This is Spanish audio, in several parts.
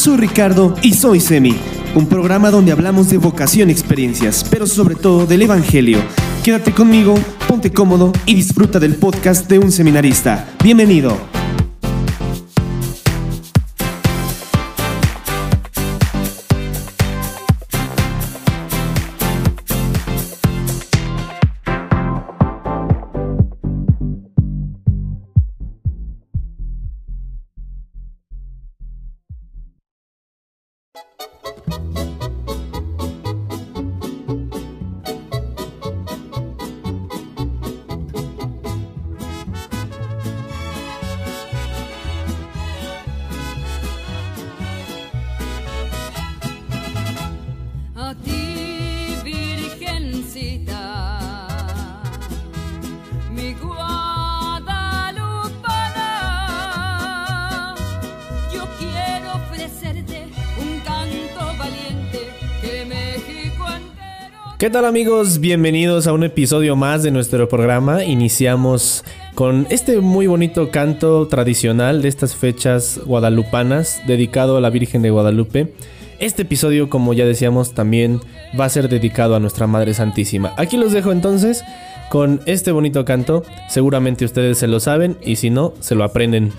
Soy Ricardo y soy Semi, un programa donde hablamos de vocación experiencias, pero sobre todo del Evangelio. Quédate conmigo, ponte cómodo y disfruta del podcast de un seminarista. Bienvenido. ¿Qué tal amigos? Bienvenidos a un episodio más de nuestro programa. Iniciamos con este muy bonito canto tradicional de estas fechas guadalupanas dedicado a la Virgen de Guadalupe. Este episodio, como ya decíamos, también va a ser dedicado a nuestra Madre Santísima. Aquí los dejo entonces con este bonito canto. Seguramente ustedes se lo saben y si no, se lo aprenden.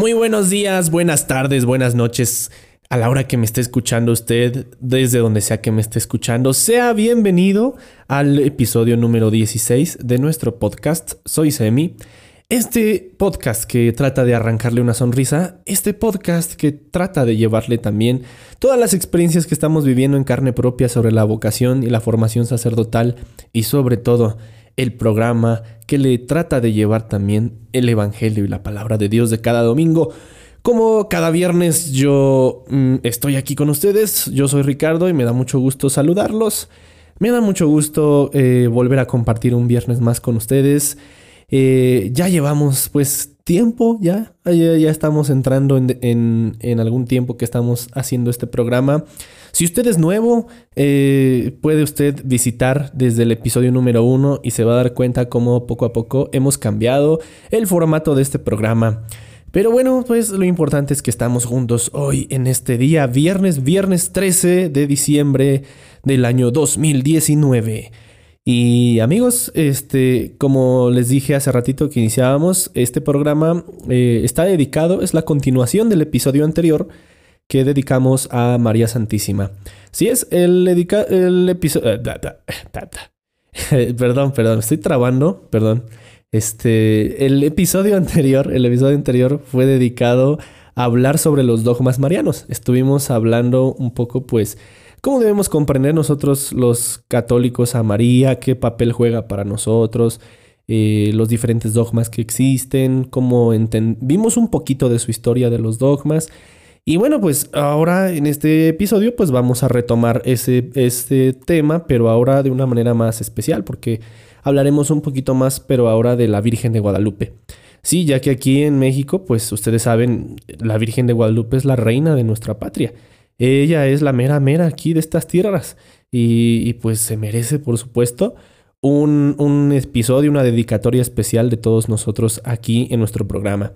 Muy buenos días, buenas tardes, buenas noches. A la hora que me esté escuchando usted, desde donde sea que me esté escuchando, sea bienvenido al episodio número 16 de nuestro podcast. Soy Semi. Este podcast que trata de arrancarle una sonrisa, este podcast que trata de llevarle también todas las experiencias que estamos viviendo en carne propia sobre la vocación y la formación sacerdotal y sobre todo el programa que le trata de llevar también el Evangelio y la palabra de Dios de cada domingo. Como cada viernes yo mm, estoy aquí con ustedes, yo soy Ricardo y me da mucho gusto saludarlos. Me da mucho gusto eh, volver a compartir un viernes más con ustedes. Eh, ya llevamos pues tiempo, ya, ya, estamos entrando en, en- en algún tiempo que estamos haciendo este programa. Si usted es nuevo, eh, puede usted visitar desde el episodio número uno y se va a dar cuenta cómo poco a poco hemos cambiado el formato de este programa. Pero bueno, pues lo importante es que estamos juntos hoy en este día, viernes, viernes 13 de diciembre del año 2019. Y amigos, este, como les dije hace ratito que iniciábamos, este programa eh, está dedicado, es la continuación del episodio anterior que dedicamos a María Santísima. Sí, es el, episodio... perdón, perdón, estoy trabando, perdón. Este, el episodio anterior, el episodio anterior fue dedicado a hablar sobre los dogmas marianos. Estuvimos hablando un poco, pues, cómo debemos comprender nosotros los católicos a María, qué papel juega para nosotros, eh, los diferentes dogmas que existen, cómo vimos un poquito de su historia de los dogmas. Y bueno, pues ahora en este episodio pues vamos a retomar ese, este tema, pero ahora de una manera más especial, porque hablaremos un poquito más, pero ahora de la Virgen de Guadalupe. Sí, ya que aquí en México, pues ustedes saben, la Virgen de Guadalupe es la reina de nuestra patria. Ella es la mera mera aquí de estas tierras. Y, pues se merece, por supuesto, un, un episodio, una dedicatoria especial de todos nosotros aquí en nuestro programa.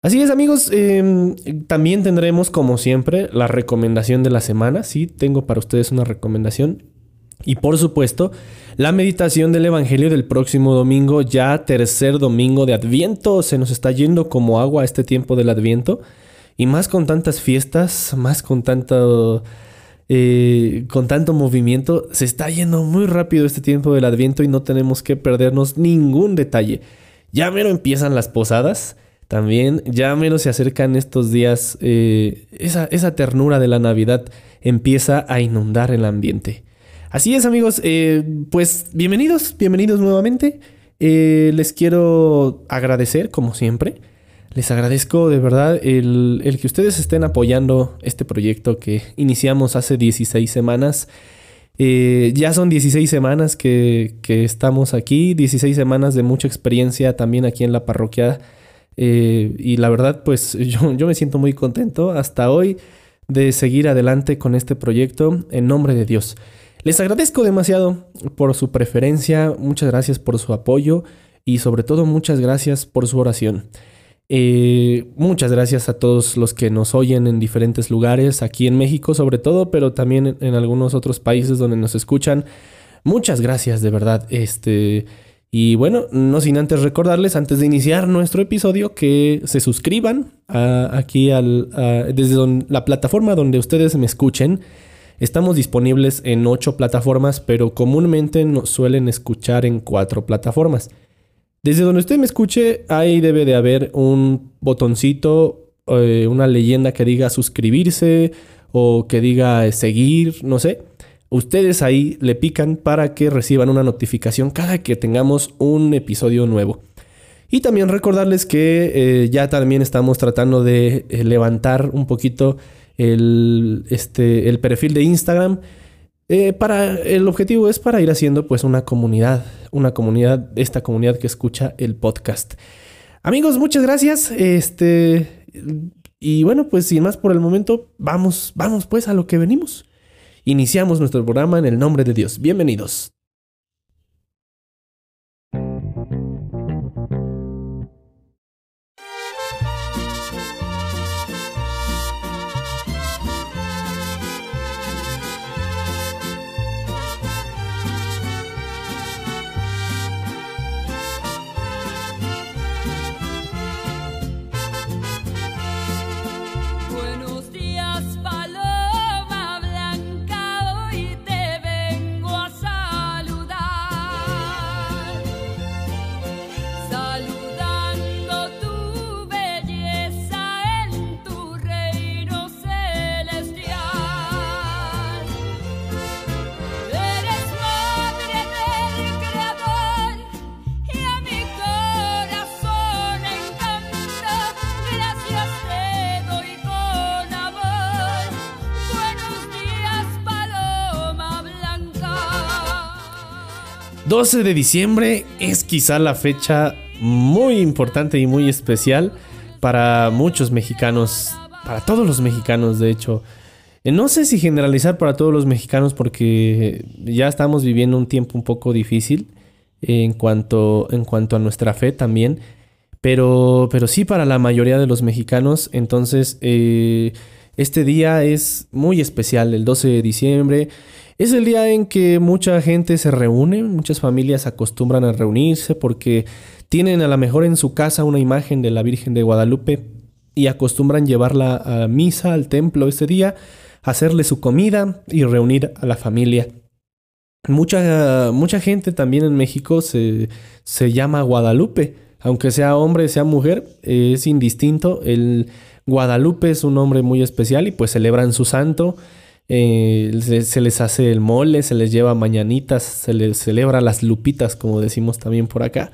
Así es, amigos. eh, también tendremos, como siempre, la recomendación de la semana. Sí, tengo para ustedes una recomendación. Y por supuesto, la meditación del Evangelio del próximo domingo, ya tercer domingo de Adviento. Se nos está yendo como agua este tiempo del Adviento. Y más con tantas fiestas, más con tanto, eh, con tanto movimiento, se está yendo muy rápido este tiempo del Adviento y no tenemos que perdernos ningún detalle. Ya mero empiezan las posadas. También. Ya menos se acercan estos días. eh, esa, esa ternura de la Navidad empieza a inundar el ambiente. Así es, amigos. eh, pues bienvenidos, bienvenidos nuevamente. Eh, les quiero agradecer, como siempre. Les agradezco de verdad el, el que ustedes estén apoyando este proyecto que iniciamos hace 16 semanas. Ya son 16 semanas que, que estamos aquí, 16 semanas de mucha experiencia también aquí en la parroquia. Eh, y la verdad, pues yo, yo me siento muy contento hasta hoy de seguir adelante con este proyecto en nombre de Dios. Les agradezco demasiado por su preferencia, muchas gracias por su apoyo y sobre todo muchas gracias por su oración. Eh, muchas gracias a todos los que nos oyen en diferentes lugares, aquí en México sobre todo, pero también en, algunos otros países donde nos escuchan. Muchas gracias de verdad. Este, y bueno, no sin antes recordarles, antes de iniciar nuestro episodio, que se suscriban aquí al, desde la plataforma donde ustedes me escuchen. Estamos disponibles en ocho plataformas, pero comúnmente nos suelen escuchar en cuatro plataformas. Desde donde usted me escuche, ahí debe de haber un botoncito, eh, una leyenda que diga suscribirse o que diga seguir, no sé. Ustedes ahí le pican para que reciban una notificación cada que tengamos un episodio nuevo. Y también recordarles que eh, ya también estamos tratando de eh, levantar un poquito el, este, el perfil de Instagram. Eh, para, el objetivo es para ir haciendo pues una comunidad, una comunidad, esta comunidad que escucha el podcast. Amigos, muchas gracias. Este, y bueno, pues sin más por el momento, vamos, vamos pues a lo que venimos. Iniciamos nuestro programa en el nombre de Dios. Bienvenidos. 12 de diciembre es quizá la fecha muy importante y muy especial para muchos mexicanos, para todos los mexicanos de hecho. Eh, No sé si generalizar para todos los mexicanos porque ya estamos viviendo un tiempo un poco difícil en cuanto, en cuanto a nuestra fe también. Pero, pero sí para la mayoría de los mexicanos. Entonces, eh, este día es muy especial, el 12 de diciembre. Es el día en que mucha gente se reúne, muchas familias acostumbran a reunirse porque tienen a lo mejor en su casa una imagen de la Virgen de Guadalupe y acostumbran llevarla a misa, al templo ese día, hacerle su comida y reunir a la familia. Mucha, mucha gente también en México se, se llama Guadalupe. Aunque sea hombre, sea mujer, es indistinto. El Guadalupe es un nombre muy especial y pues celebran su santo. Eh, se, les hace el mole, se les lleva mañanitas, se les celebra las lupitas, como decimos también por acá.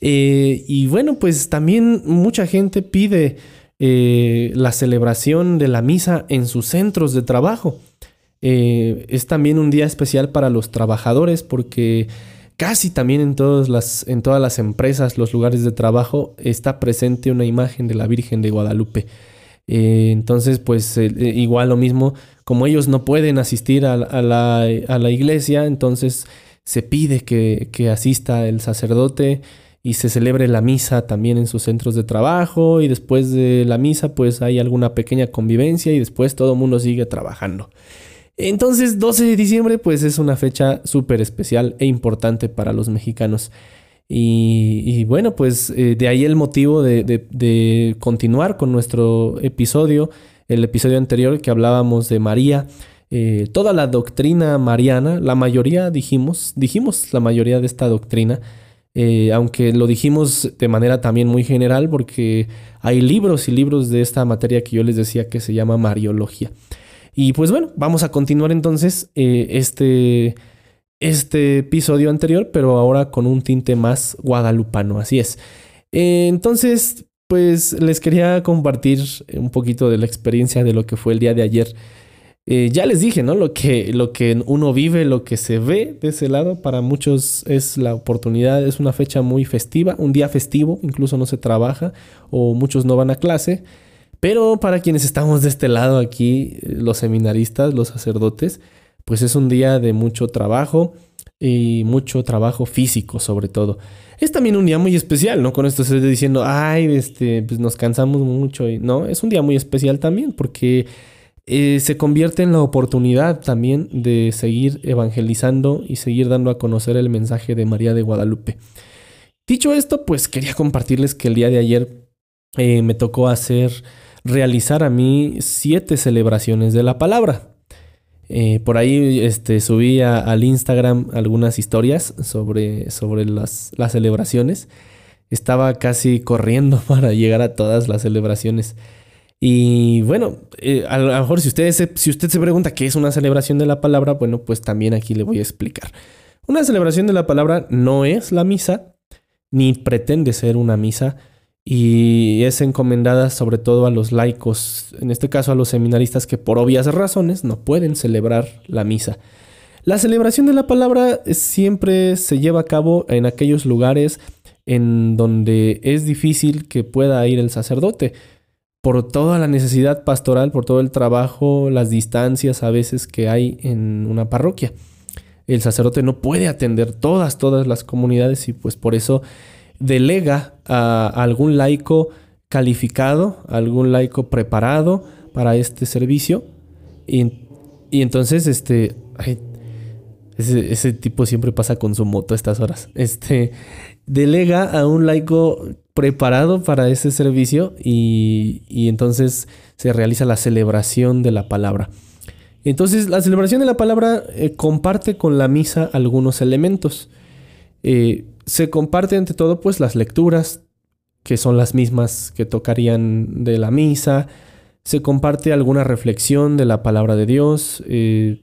Eh, y bueno, pues también mucha gente pide eh, la celebración de la misa en sus centros de trabajo. Es también un día especial para los trabajadores porque casi también en todas las, en todas las empresas, los lugares de trabajo, está presente una imagen de la Virgen de Guadalupe. Eh, entonces, pues eh, eh, igual lo mismo, como ellos no pueden asistir a, la- iglesia, entonces se pide que, que asista el sacerdote y se celebre la misa también en sus centros de trabajo y después de la misa pues hay alguna pequeña convivencia y después todo el mundo sigue trabajando. Entonces 12 de diciembre pues es una fecha súper especial e importante para los mexicanos. Y, bueno, pues eh, de ahí el motivo de, continuar con nuestro episodio, el episodio anterior que hablábamos de María, eh, toda la doctrina mariana, la mayoría dijimos, dijimos la mayoría de esta doctrina, Eh, aunque lo dijimos de manera también muy general porque hay libros y libros de esta materia que yo les decía que se llama Mariología. Y pues bueno, vamos a continuar entonces este, este episodio anterior, pero ahora con un tinte más guadalupano, así es. Eh, entonces, pues les quería compartir un poquito de la experiencia de lo que fue el día de ayer. Eh, ya les dije, ¿no? Lo que, lo que uno vive, lo que se ve de ese lado, para muchos es la oportunidad, es una fecha muy festiva, un día festivo, incluso no se trabaja o muchos no van a clase. Pero para quienes estamos de este lado aquí, eh, los seminaristas, los sacerdotes, pues es un día de mucho trabajo y mucho trabajo físico sobre todo. Es también un día muy especial, ¿no? Con esto se diciendo, ay, este, pues nos cansamos mucho no, es un día muy especial también porque eh, se convierte en la oportunidad también de seguir evangelizando y seguir dando a conocer el mensaje de María de Guadalupe. Dicho esto, pues quería compartirles que el día de ayer eh, me tocó hacer realizar a mí siete celebraciones de la palabra. Eh, por ahí este, subí al Instagram algunas historias sobre, sobre las, las, celebraciones. Estaba casi corriendo para llegar a todas las celebraciones. Y bueno, eh, a lo mejor si si usted se pregunta qué es una celebración de la palabra, bueno, pues también aquí le voy a explicar. Una celebración de la palabra no es la misa, ni pretende ser una misa, y es encomendada sobre todo a los laicos, en este caso a los seminaristas que por obvias razones no pueden celebrar la misa. La celebración de la palabra siempre se lleva a cabo en aquellos lugares en donde es difícil que pueda ir el sacerdote, por toda la necesidad pastoral, por todo el trabajo, las distancias a veces que hay en una parroquia. El sacerdote no puede atender todas, todas las comunidades y pues por eso delega a algún laico calificado, algún laico preparado para este servicio. Y, entonces, este, ese, tipo siempre pasa con su moto a estas horas. Este, delega a un laico preparado para ese servicio y, y entonces se realiza la celebración de la palabra. Entonces, la celebración de la palabra eh, comparte con la misa algunos elementos. Eh, se comparte ante todo pues las lecturas, que son las mismas que tocarían de la misa, se comparte alguna reflexión de la palabra de Dios, eh,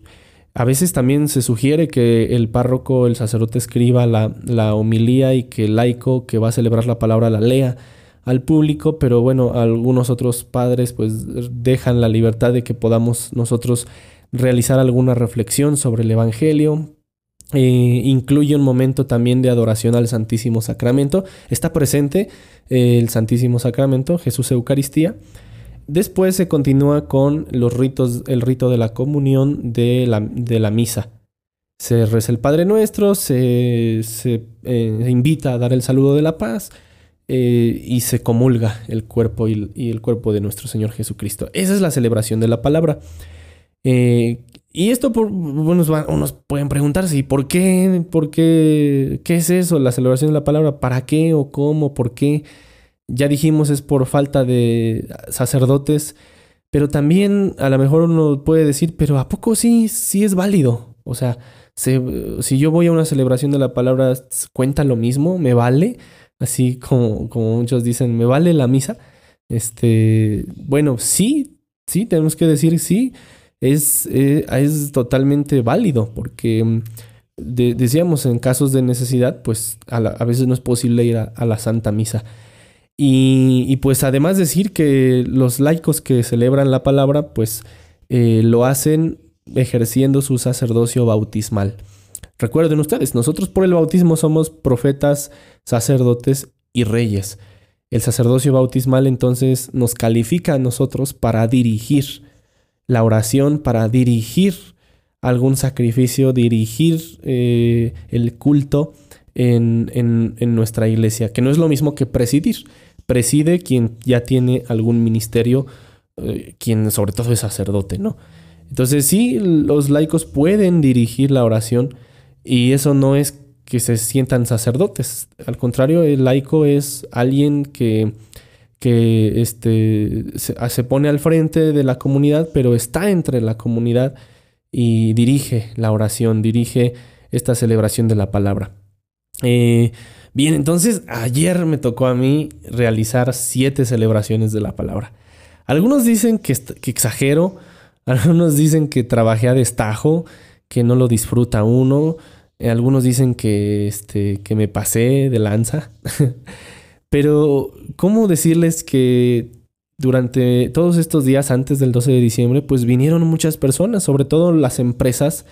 a veces también se sugiere que el párroco, el sacerdote escriba la, la, homilía y que el laico que va a celebrar la palabra la lea al público, pero bueno, algunos otros padres pues dejan la libertad de que podamos nosotros realizar alguna reflexión sobre el Evangelio, eh, incluye un momento también de adoración al Santísimo Sacramento. Está presente eh, el Santísimo Sacramento, Jesús Eucaristía. Después se continúa con los ritos, el rito de la comunión de la, de la misa. Se reza el Padre Nuestro, se, se eh, invita a dar el saludo de la paz y se comulga el cuerpo y, el cuerpo de nuestro Señor Jesucristo. Esa es la celebración de la palabra. Y esto, por, bueno, unos pueden preguntarse, ¿y por qué? ¿Por qué? ¿Qué es eso? La celebración de la palabra, ¿para qué o cómo? ¿Por qué? Ya dijimos, es por falta de sacerdotes, pero también a lo mejor uno puede decir, pero ¿a poco sí, sí es válido? O sea, si yo voy a una celebración de la palabra, ¿cuenta lo mismo? ¿Me vale? Así como, como muchos dicen, ¿me vale la misa? Este, bueno, sí, sí, tenemos que decir sí es, eh, es totalmente válido porque mm, decíamos en casos de necesidad, pues a, veces no es posible ir a, la Santa Misa. Y, pues además decir que los laicos que celebran la palabra, pues eh, lo hacen ejerciendo su sacerdocio bautismal. Recuerden ustedes, nosotros por el bautismo somos profetas, sacerdotes y reyes. El sacerdocio bautismal entonces nos califica a nosotros para dirigir la oración para dirigir algún sacrificio, dirigir eh, el culto en, en, nuestra iglesia, que no es lo mismo que presidir. Preside quien ya tiene algún ministerio, eh, quien sobre todo es sacerdote, ¿no? Entonces sí, los laicos pueden dirigir la oración y eso no es que se sientan sacerdotes. Al contrario, el laico es alguien que que este, se, pone al frente de la comunidad, pero está entre la comunidad y dirige la oración, dirige esta celebración de la palabra. Eh, bien, entonces ayer me tocó a mí realizar siete celebraciones de la palabra. Algunos dicen que, que exagero, algunos dicen que trabajé a destajo, que no lo disfruta uno, algunos dicen que, este, que me pasé de lanza. Pero, ¿cómo decirles que durante todos estos días antes del 12 de diciembre, pues vinieron muchas personas, sobre todo las empresas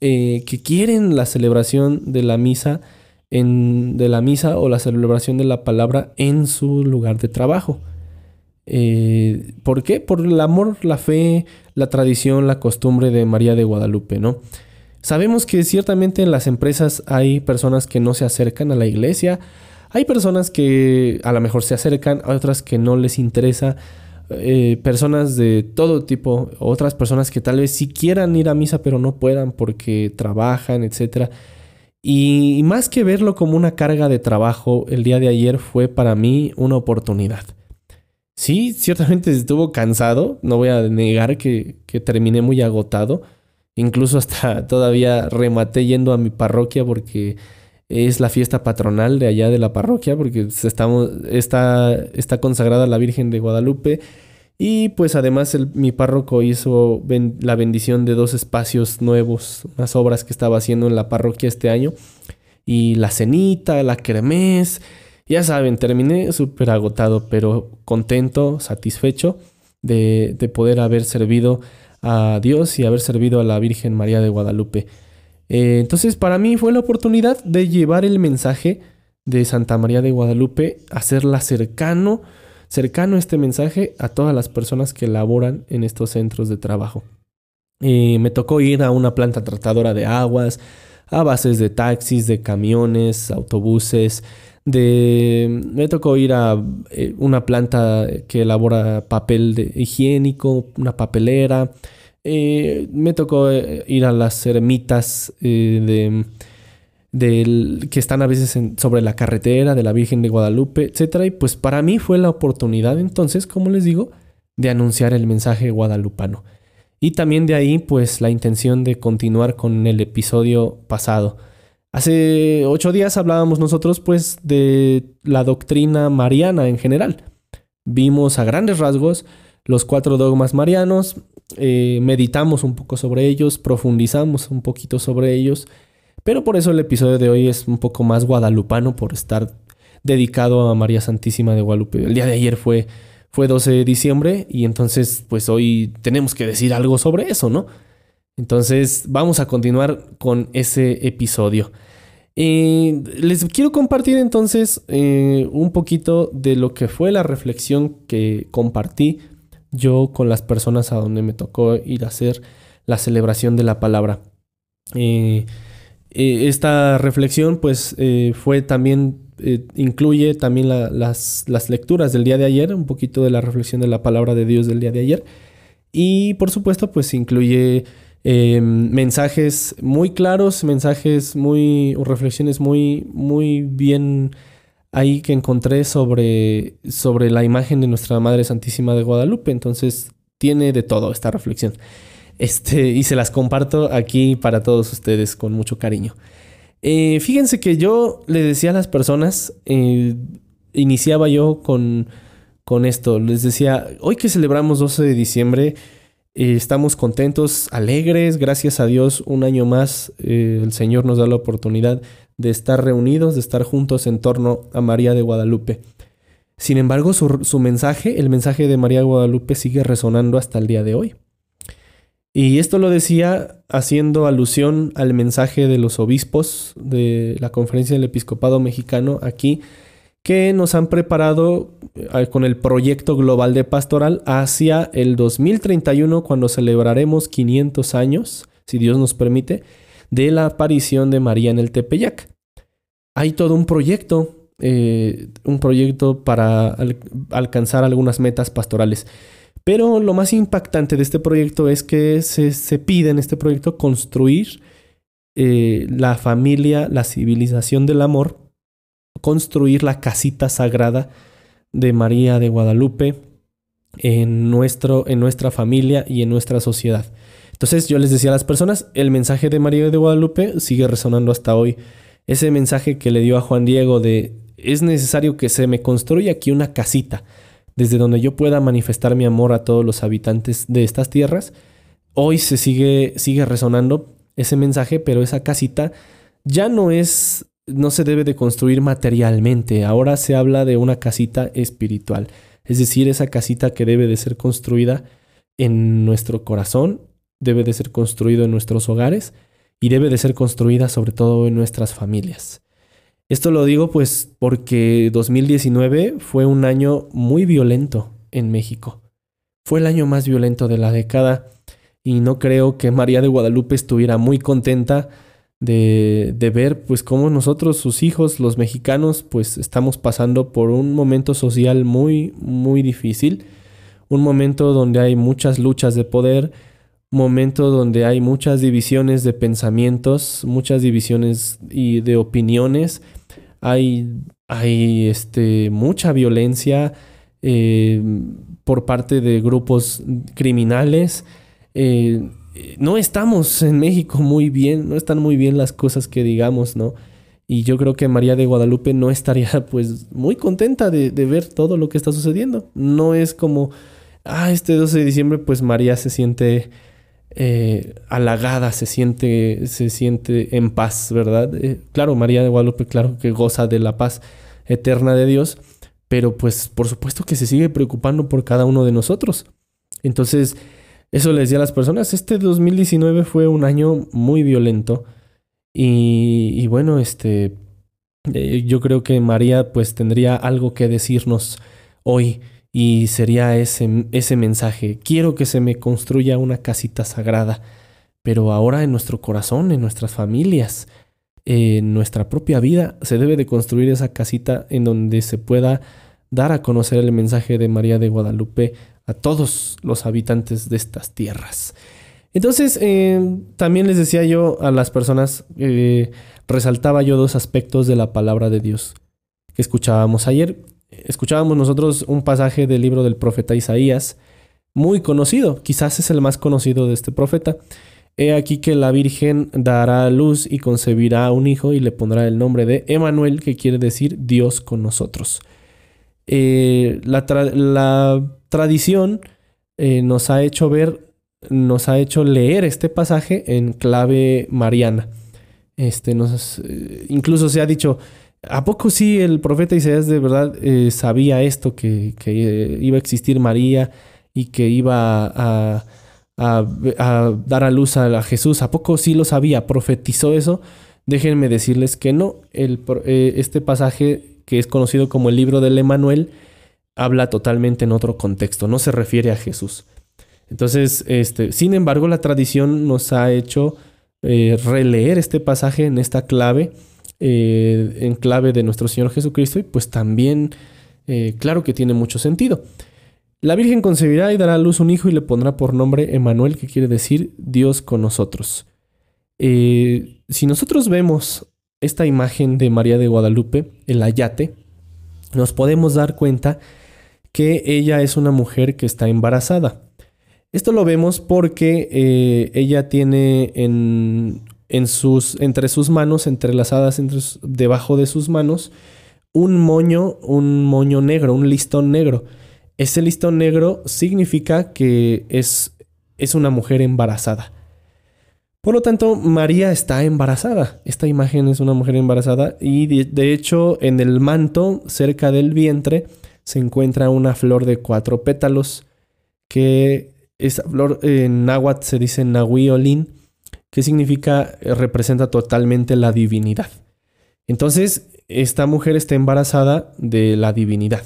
eh, que quieren la celebración de la misa en, de la misa o la celebración de la palabra en su lugar de trabajo. Eh, ¿Por qué? Por el amor, la fe, la tradición, la costumbre de María de Guadalupe, ¿no? Sabemos que ciertamente en las empresas hay personas que no se acercan a la iglesia, hay personas que a lo mejor se acercan, hay otras que no les interesa, eh, personas de todo tipo, otras personas que tal vez sí quieran ir a misa pero no puedan porque trabajan, etc. Y más que verlo como una carga de trabajo, el día de ayer fue para mí una oportunidad. Sí, ciertamente estuvo cansado, no voy a negar que, que terminé muy agotado, incluso hasta todavía rematé yendo a mi parroquia porque es la fiesta patronal de allá de la parroquia, porque estamos, está, está consagrada la Virgen de Guadalupe. Y pues además mi párroco hizo la bendición de dos espacios nuevos, unas obras que estaba haciendo en la parroquia este año. Y la cenita, la kermés. Ya saben, terminé súper agotado, pero contento, satisfecho de, de poder haber servido a Dios y haber servido a la Virgen María de Guadalupe. Eh, entonces para mí fue la oportunidad de llevar el mensaje de Santa María de Guadalupe, hacerla cercano, cercano este mensaje a todas las personas que laboran en estos centros de trabajo. Eh, me tocó ir a una planta tratadora de aguas, a bases de taxis, de camiones, autobuses, de me tocó ir a eh, una planta que elabora papel higiénico, una papelera, eh, me tocó eh, ir a las ermitas eh, de, que están a veces sobre la carretera de la Virgen de Guadalupe, etc. Y pues para mí fue la oportunidad entonces, como les digo, de anunciar el mensaje guadalupano. Y también de ahí pues la intención de continuar con el episodio pasado. Hace ocho días hablábamos nosotros pues de la doctrina mariana en general. Vimos a grandes rasgos los cuatro dogmas marianos, eh, meditamos un poco sobre ellos, profundizamos un poquito sobre ellos, pero por eso el episodio de hoy es un poco más guadalupano por estar dedicado a María Santísima de Guadalupe. El día de ayer fue, fue 12 de diciembre y entonces pues hoy tenemos que decir algo sobre eso, ¿no? Entonces vamos a continuar con ese episodio. Eh, les quiero compartir entonces eh, un poquito de lo que fue la reflexión que compartí yo con las personas a donde me tocó ir a hacer la celebración de la palabra. Eh, eh, esta reflexión pues eh, fue también, incluye también las, las, lecturas del día de ayer, un poquito de la reflexión de la palabra de Dios del día de ayer. Y por supuesto pues incluye mensajes muy claros, mensajes muy, o reflexiones muy, muy bien ahí que encontré sobre, sobre la imagen de nuestra Madre Santísima de Guadalupe. Entonces tiene de todo esta reflexión. Este, y se las comparto aquí para todos ustedes con mucho cariño. Eh, fíjense que yo le decía a las personas, eh, iniciaba yo con, con esto, les decía, hoy que celebramos 12 de diciembre, eh, estamos contentos, alegres, gracias a Dios, un año más el Señor nos da la oportunidad de estar reunidos, de estar juntos en torno a María de Guadalupe. Sin embargo, su, mensaje, el mensaje de María de Guadalupe, sigue resonando hasta el día de hoy. Y esto lo decía haciendo alusión al mensaje de los obispos de la Conferencia del Episcopado Mexicano aquí, que nos han preparado eh, con el proyecto global de pastoral hacia el 2031, cuando celebraremos 500 años, si Dios nos permite, de la aparición de María en el Tepeyac. Hay todo un proyecto, eh, un proyecto para alcanzar algunas metas pastorales. Pero lo más impactante de este proyecto es que se, pide en este proyecto construir eh, la familia, la civilización del amor, construir la casita sagrada de María de Guadalupe en, nuestro, en nuestra familia y en nuestra sociedad. Entonces yo les decía a las personas, el mensaje de María de Guadalupe sigue resonando hasta hoy Ese mensaje que le dio a Juan Diego de es necesario que se me construya aquí una casita desde donde yo pueda manifestar mi amor a todos los habitantes de estas tierras. Hoy se sigue, sigue resonando ese mensaje, pero esa casita ya no es, no se debe de construir materialmente. Ahora se habla de una casita espiritual. Es decir, esa casita que debe de ser construida en nuestro corazón, debe de ser construido en nuestros hogares y debe de ser construida sobre todo en nuestras familias. Esto lo digo pues porque 2019 fue un año muy violento en México. Fue el año más violento de la década y no creo que María de Guadalupe estuviera muy contenta de, de, ver pues cómo nosotros, sus hijos, los mexicanos, pues estamos pasando por un momento social muy, muy difícil, un momento donde hay muchas luchas de poder, momento donde hay muchas divisiones de pensamientos, muchas divisiones y de opiniones, hay, hay este, mucha violencia eh, por parte de grupos criminales. Eh, no estamos en México muy bien, no están muy bien las cosas que digamos, ¿no? Y yo creo que María de Guadalupe no estaría pues muy contenta de, de ver todo lo que está sucediendo. No es como, ah, este 12 de diciembre pues María se siente eh, halagada, se siente, se siente en paz, ¿verdad? Eh, claro, María de Guadalupe, claro que goza de la paz eterna de Dios, pero pues por supuesto que se sigue preocupando por cada uno de nosotros. Entonces, eso le decía a las personas, este 2019 fue un año muy violento y, bueno, este, eh, yo creo que María pues tendría algo que decirnos hoy y sería ese, ese mensaje. Quiero que se me construya una casita sagrada, pero ahora en nuestro corazón, en nuestras familias, en nuestra propia vida, se debe de construir esa casita en donde se pueda dar a conocer el mensaje de María de Guadalupe a todos los habitantes de estas tierras. Entonces, eh, también les decía yo a las personas, eh, resaltaba yo dos aspectos de la palabra de Dios que escuchábamos ayer escuchábamos nosotros un pasaje del libro del profeta Isaías, muy conocido, quizás es el más conocido de este profeta. He aquí que la Virgen dará luz y concebirá un hijo y le pondrá el nombre de Emanuel, que quiere decir Dios con nosotros. Eh, la, tradición eh, nos ha hecho ver, nos ha hecho leer este pasaje en clave mariana. Este, nos, eh, incluso se ha dicho, ¿A poco sí el profeta Isaías de verdad eh, sabía esto, que, iba a existir María y que iba a, dar a luz a, Jesús? ¿A poco sí lo sabía? ¿Profetizó eso? Déjenme decirles que no. Este pasaje, que es conocido como el libro del Emanuel, habla totalmente en otro contexto, no se refiere a Jesús. Entonces, este, sin embargo, la tradición nos ha hecho releer este pasaje en esta clave eh, en clave de nuestro Señor Jesucristo y pues también, eh, claro que tiene mucho sentido. La Virgen concebirá y dará a luz un hijo y le pondrá por nombre Emanuel, que quiere decir Dios con nosotros. Eh, si nosotros vemos esta imagen de María de Guadalupe, el ayate, nos podemos dar cuenta que ella es una mujer que está embarazada. Esto lo vemos porque ella tiene en entre sus manos, entrelazadas entre, debajo de sus manos, un moño, un moño negro, un listón negro. Ese listón negro significa que es, es una mujer embarazada. Por lo tanto, María está embarazada. Esta imagen es una mujer embarazada y de, hecho en el manto, cerca del vientre, se encuentra una flor de cuatro pétalos que esa flor en náhuatl se dice nahuiolín ¿Qué significa? Eh, representa totalmente la divinidad. Entonces, esta mujer está embarazada de la divinidad.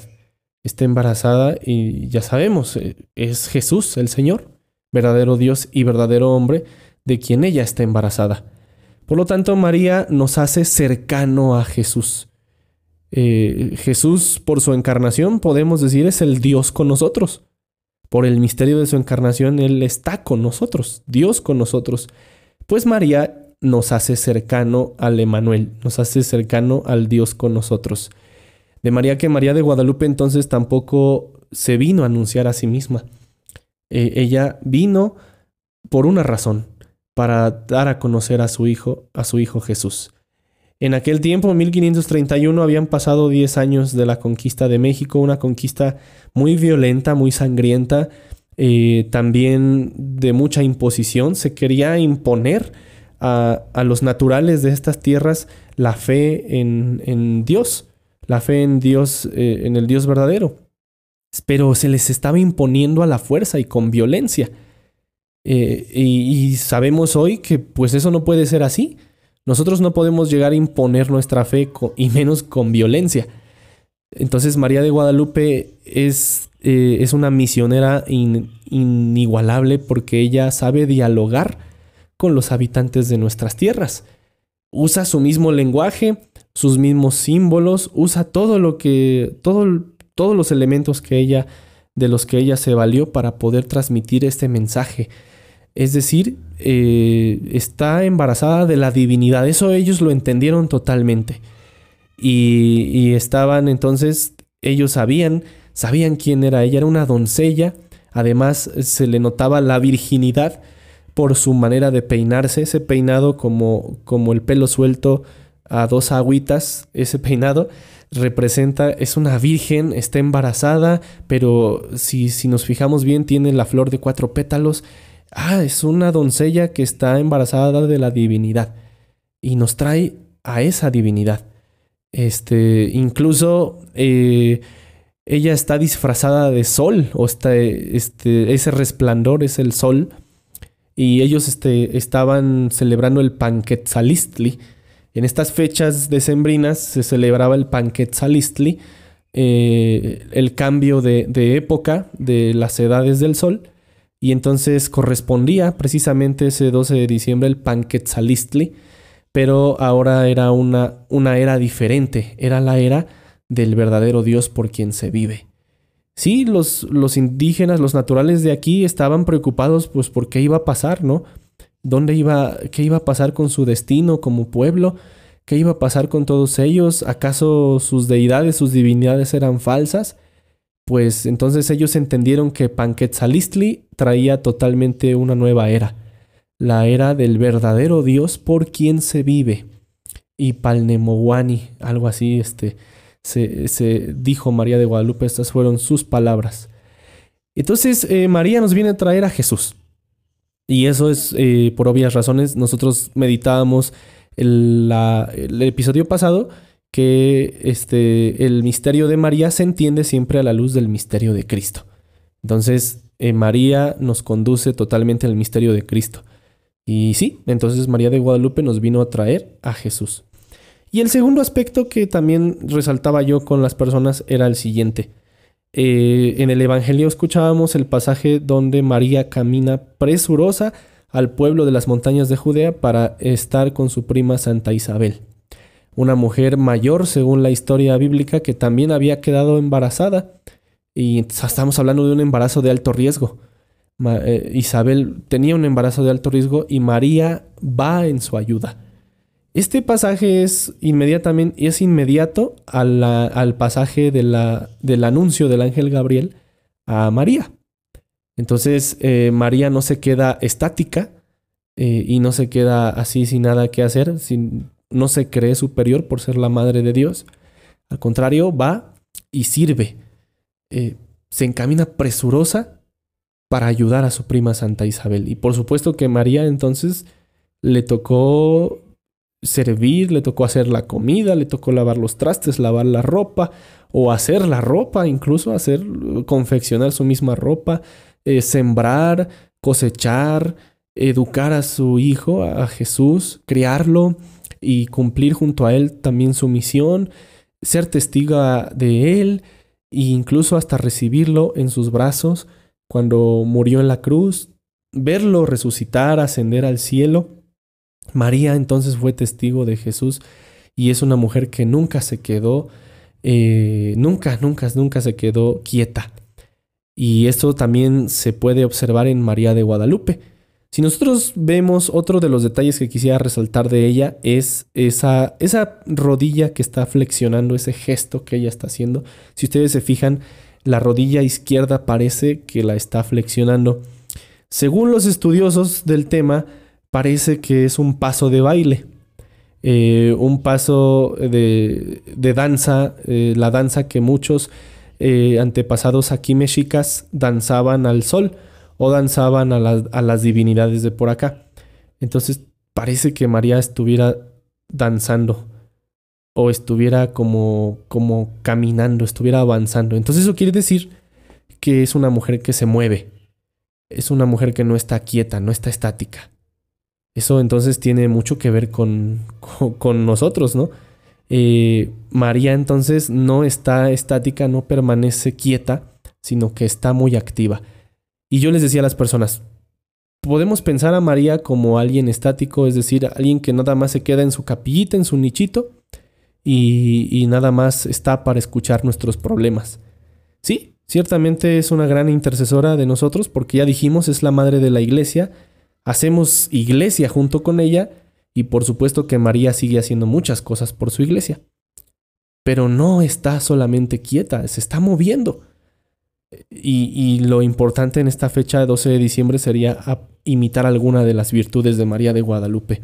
Está embarazada y ya sabemos, eh, es Jesús el Señor, verdadero Dios y verdadero hombre, de quien ella está embarazada. Por lo tanto, María nos hace cercano a Jesús. Eh, Jesús, por su encarnación, podemos decir, es el Dios con nosotros. Por el misterio de su encarnación, Él está con nosotros, Dios con nosotros. Pues María nos hace cercano al Emanuel, nos hace cercano al Dios con nosotros. De María que María de Guadalupe entonces tampoco se vino a anunciar a sí misma. Eh, ella vino por una razón, para dar a conocer a su hijo, a su hijo Jesús. En aquel tiempo, 1531, habían pasado 10 años de la conquista de México, una conquista muy violenta, muy sangrienta, eh, también de mucha imposición. Se quería imponer a, los naturales de estas tierras la fe en, Dios, la fe en Dios, eh, en el Dios verdadero. Pero se les estaba imponiendo a la fuerza y con violencia. Eh, y, sabemos hoy que pues eso no puede ser así. Nosotros no podemos llegar a imponer nuestra fe y menos con violencia. Entonces María de Guadalupe es, eh, es una misionera inigualable porque ella sabe dialogar con los habitantes de nuestras tierras. Usa su mismo lenguaje, sus mismos símbolos, usa todo lo que, todo, todos los elementos que ella, de los que ella se valió para poder transmitir este mensaje es decir, eh, está embarazada de la divinidad. Eso ellos lo entendieron totalmente. Y, estaban entonces, ellos sabían, sabían quién era ella. Era una doncella. Además, se le notaba la virginidad por su manera de peinarse. Ese peinado como, como el pelo suelto a dos agüitas. Ese peinado representa, es una virgen, está embarazada, pero si, si nos fijamos bien, tiene la flor de cuatro pétalos ah, es una doncella que está embarazada de la divinidad y nos trae a esa divinidad. Este, incluso eh, ella está disfrazada de sol, o está, este, ese resplandor es el sol, y ellos este, estaban celebrando el Panquetzalistli. En estas fechas decembrinas se celebraba el Panquetzalistli, eh, el cambio de, de época de las edades del sol y entonces correspondía precisamente ese 12 de diciembre el Panquetzalistli, pero ahora era una, una era diferente, era la era del verdadero Dios por quien se vive. Sí, los, los indígenas, los naturales de aquí estaban preocupados pues por qué iba a pasar, ¿no? ¿Dónde iba, qué iba a pasar con su destino como pueblo? ¿Qué iba a pasar con todos ellos? ¿Acaso sus deidades, sus divinidades eran falsas? Pues entonces ellos entendieron que Panquetzalistli traía totalmente una nueva era, la era del verdadero Dios por quien se vive. Y Palnemowani, algo así, este, se, dijo María de Guadalupe, estas fueron sus palabras. Entonces eh, María nos viene a traer a Jesús. Y eso es eh, por obvias razones. Nosotros meditábamos el episodio pasado que este, el misterio de María se entiende siempre a la luz del misterio de Cristo. Entonces, eh, María nos conduce totalmente al misterio de Cristo. Y sí, entonces María de Guadalupe nos vino a traer a Jesús. Y el segundo aspecto que también resaltaba yo con las personas era el siguiente. Eh, en el Evangelio escuchábamos el pasaje donde María camina presurosa al pueblo de las montañas de Judea para estar con su prima Santa Isabel una mujer mayor según la historia bíblica que también había quedado embarazada. Y estamos hablando de un embarazo de alto riesgo. Eh, Isabel tenía un embarazo de alto riesgo y María va en su ayuda. Este pasaje es inmediatamente es inmediato al pasaje de la, del anuncio del ángel Gabriel a María. Entonces eh, María no se queda estática eh, y no se queda así sin nada que hacer, sin, no se cree superior por ser la madre de Dios. Al contrario, va y sirve. Eh, se encamina presurosa para ayudar a su prima Santa Isabel. Y por supuesto que María entonces le tocó servir, le tocó hacer la comida, le tocó lavar los trastes, lavar la ropa o hacer la ropa, incluso hacer, confeccionar su misma ropa, eh, sembrar, cosechar, educar a su hijo, a Jesús, criarlo, y cumplir junto a Él también su misión, ser testiga de Él e incluso hasta recibirlo en sus brazos cuando murió en la cruz, verlo resucitar, ascender al cielo. María entonces fue testigo de Jesús y es una mujer que nunca se quedó, eh, nunca, nunca, nunca se quedó quieta. Y esto también se puede observar en María de Guadalupe. Si nosotros vemos otro de los detalles que quisiera resaltar de ella es esa, esa rodilla que está flexionando, ese gesto que ella está haciendo. Si ustedes se fijan, la rodilla izquierda parece que la está flexionando. Según los estudiosos del tema, parece que es un paso de baile. eh, un paso de, danza, eh, la danza que muchos eh, antepasados aquí mexicas danzaban al sol o danzaban a, las- a las divinidades de por acá. Entonces parece que María estuviera danzando o estuviera como, como caminando, estuviera avanzando. Entonces eso quiere decir que es una mujer que se mueve, es una mujer que no está quieta, no está estática. Eso entonces tiene mucho que ver con, con, con nosotros, ¿no? Eh, María entonces no está estática, no permanece quieta, sino que está muy activa. Y yo les decía a las personas, podemos pensar a María como alguien estático, es decir, alguien que nada más se queda en su capillita, en su nichito, y, y nada más está para escuchar nuestros problemas. Sí, ciertamente es una gran intercesora de nosotros, porque ya dijimos, es la madre de la iglesia, hacemos iglesia junto con ella, y por supuesto que María sigue haciendo muchas cosas por su iglesia. Pero no está solamente quieta, se está moviendo. Y, lo importante en esta fecha, 12 de diciembre, sería imitar alguna de las virtudes de María de Guadalupe.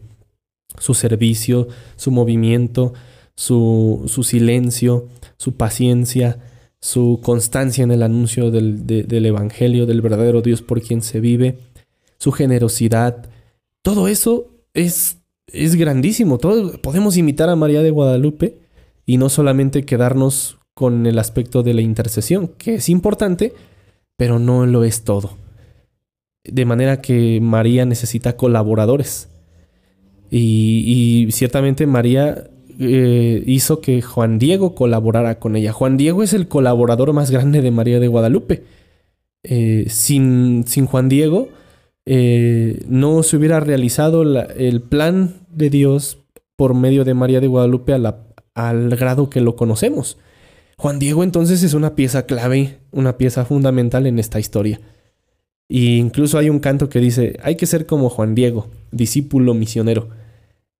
Su servicio, su movimiento, su, silencio, su paciencia, su constancia en el anuncio del, de- del Evangelio, del verdadero Dios por quien se vive, su generosidad. Todo eso es, es grandísimo. Todo, podemos imitar a María de Guadalupe y no solamente quedarnos con el aspecto de la intercesión, que es importante, pero no lo es todo. De manera que María necesita colaboradores. Y, ciertamente María eh, hizo que Juan Diego colaborara con ella. Juan Diego es el colaborador más grande de María de Guadalupe. Eh, sin, sin Juan Diego eh, no se hubiera realizado el plan de Dios por medio de María de Guadalupe al grado que lo conocemos. Juan Diego entonces es una pieza clave, una pieza fundamental en esta historia. Y incluso hay un canto que dice, hay que ser como Juan Diego, discípulo misionero.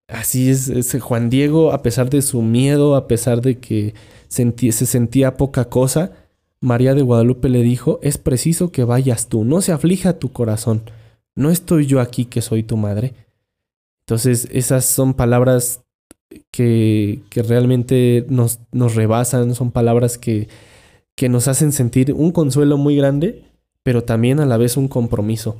Así es, Juan Diego, a pesar de su miedo, a pesar de que se sentía poca cosa, María de Guadalupe le dijo, es preciso que vayas tú, no se aflija tu corazón, no estoy yo aquí que soy tu madre. Entonces esas son palabras que, realmente nos, nos rebasan, son palabras que, que nos hacen sentir un consuelo muy grande, pero también a la vez un compromiso.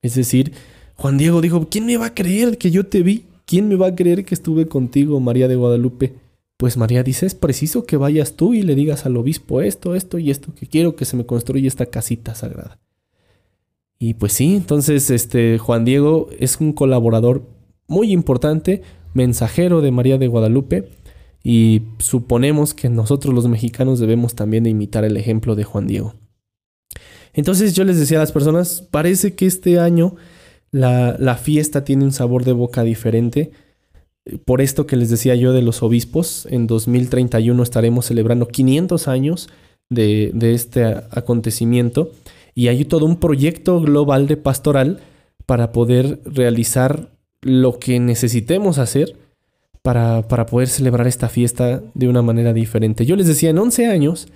Es decir, Juan Diego dijo, ¿quién me va a creer que yo te vi? ¿Quién me va a creer que estuve contigo, María de Guadalupe? Pues María dice, es preciso que vayas tú y le digas al obispo esto, esto y esto, que quiero que se me construya esta casita sagrada. Y pues sí, entonces este Juan Diego es un colaborador muy importante, mensajero de María de Guadalupe, y suponemos que nosotros los mexicanos debemos también imitar el ejemplo de Juan Diego. Entonces yo les decía a las personas, parece que este año la, la fiesta tiene un sabor de boca diferente. Por esto que les decía yo de los obispos, en 2031 estaremos celebrando 500 años de, de este acontecimiento y hay todo un proyecto global de pastoral para poder realizar lo que necesitemos hacer para, para poder celebrar esta fiesta de una manera diferente. Yo les decía, en 11 años,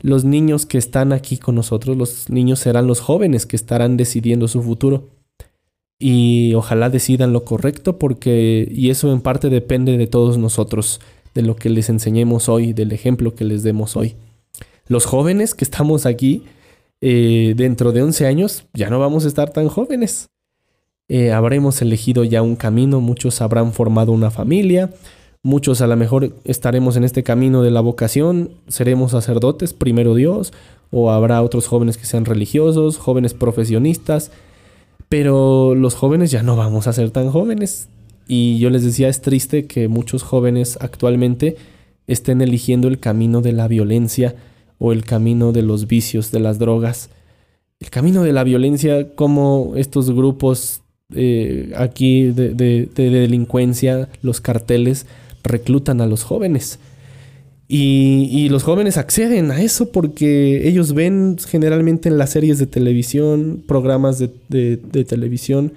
los niños que están aquí con nosotros, los niños serán los jóvenes que estarán decidiendo su futuro. Y ojalá decidan lo correcto porque, y eso en parte depende de todos nosotros, de lo que les enseñemos hoy, del ejemplo que les demos hoy. Los jóvenes que estamos aquí, eh, dentro de 11 años, ya no vamos a estar tan jóvenes. Eh, habremos elegido ya un camino, muchos habrán formado una familia, muchos a lo mejor estaremos en este camino de la vocación, seremos sacerdotes, primero Dios, o habrá otros jóvenes que sean religiosos, jóvenes profesionistas, pero los jóvenes ya no vamos a ser tan jóvenes. Y yo les decía, es triste que muchos jóvenes actualmente estén eligiendo el camino de la violencia o el camino de los vicios, de las drogas. El camino de la violencia, como estos grupos eh, aquí de, de- de delincuencia, los carteles, reclutan a los jóvenes. Y, y los jóvenes acceden a eso porque ellos ven generalmente en las series de televisión, programas de, de- televisión,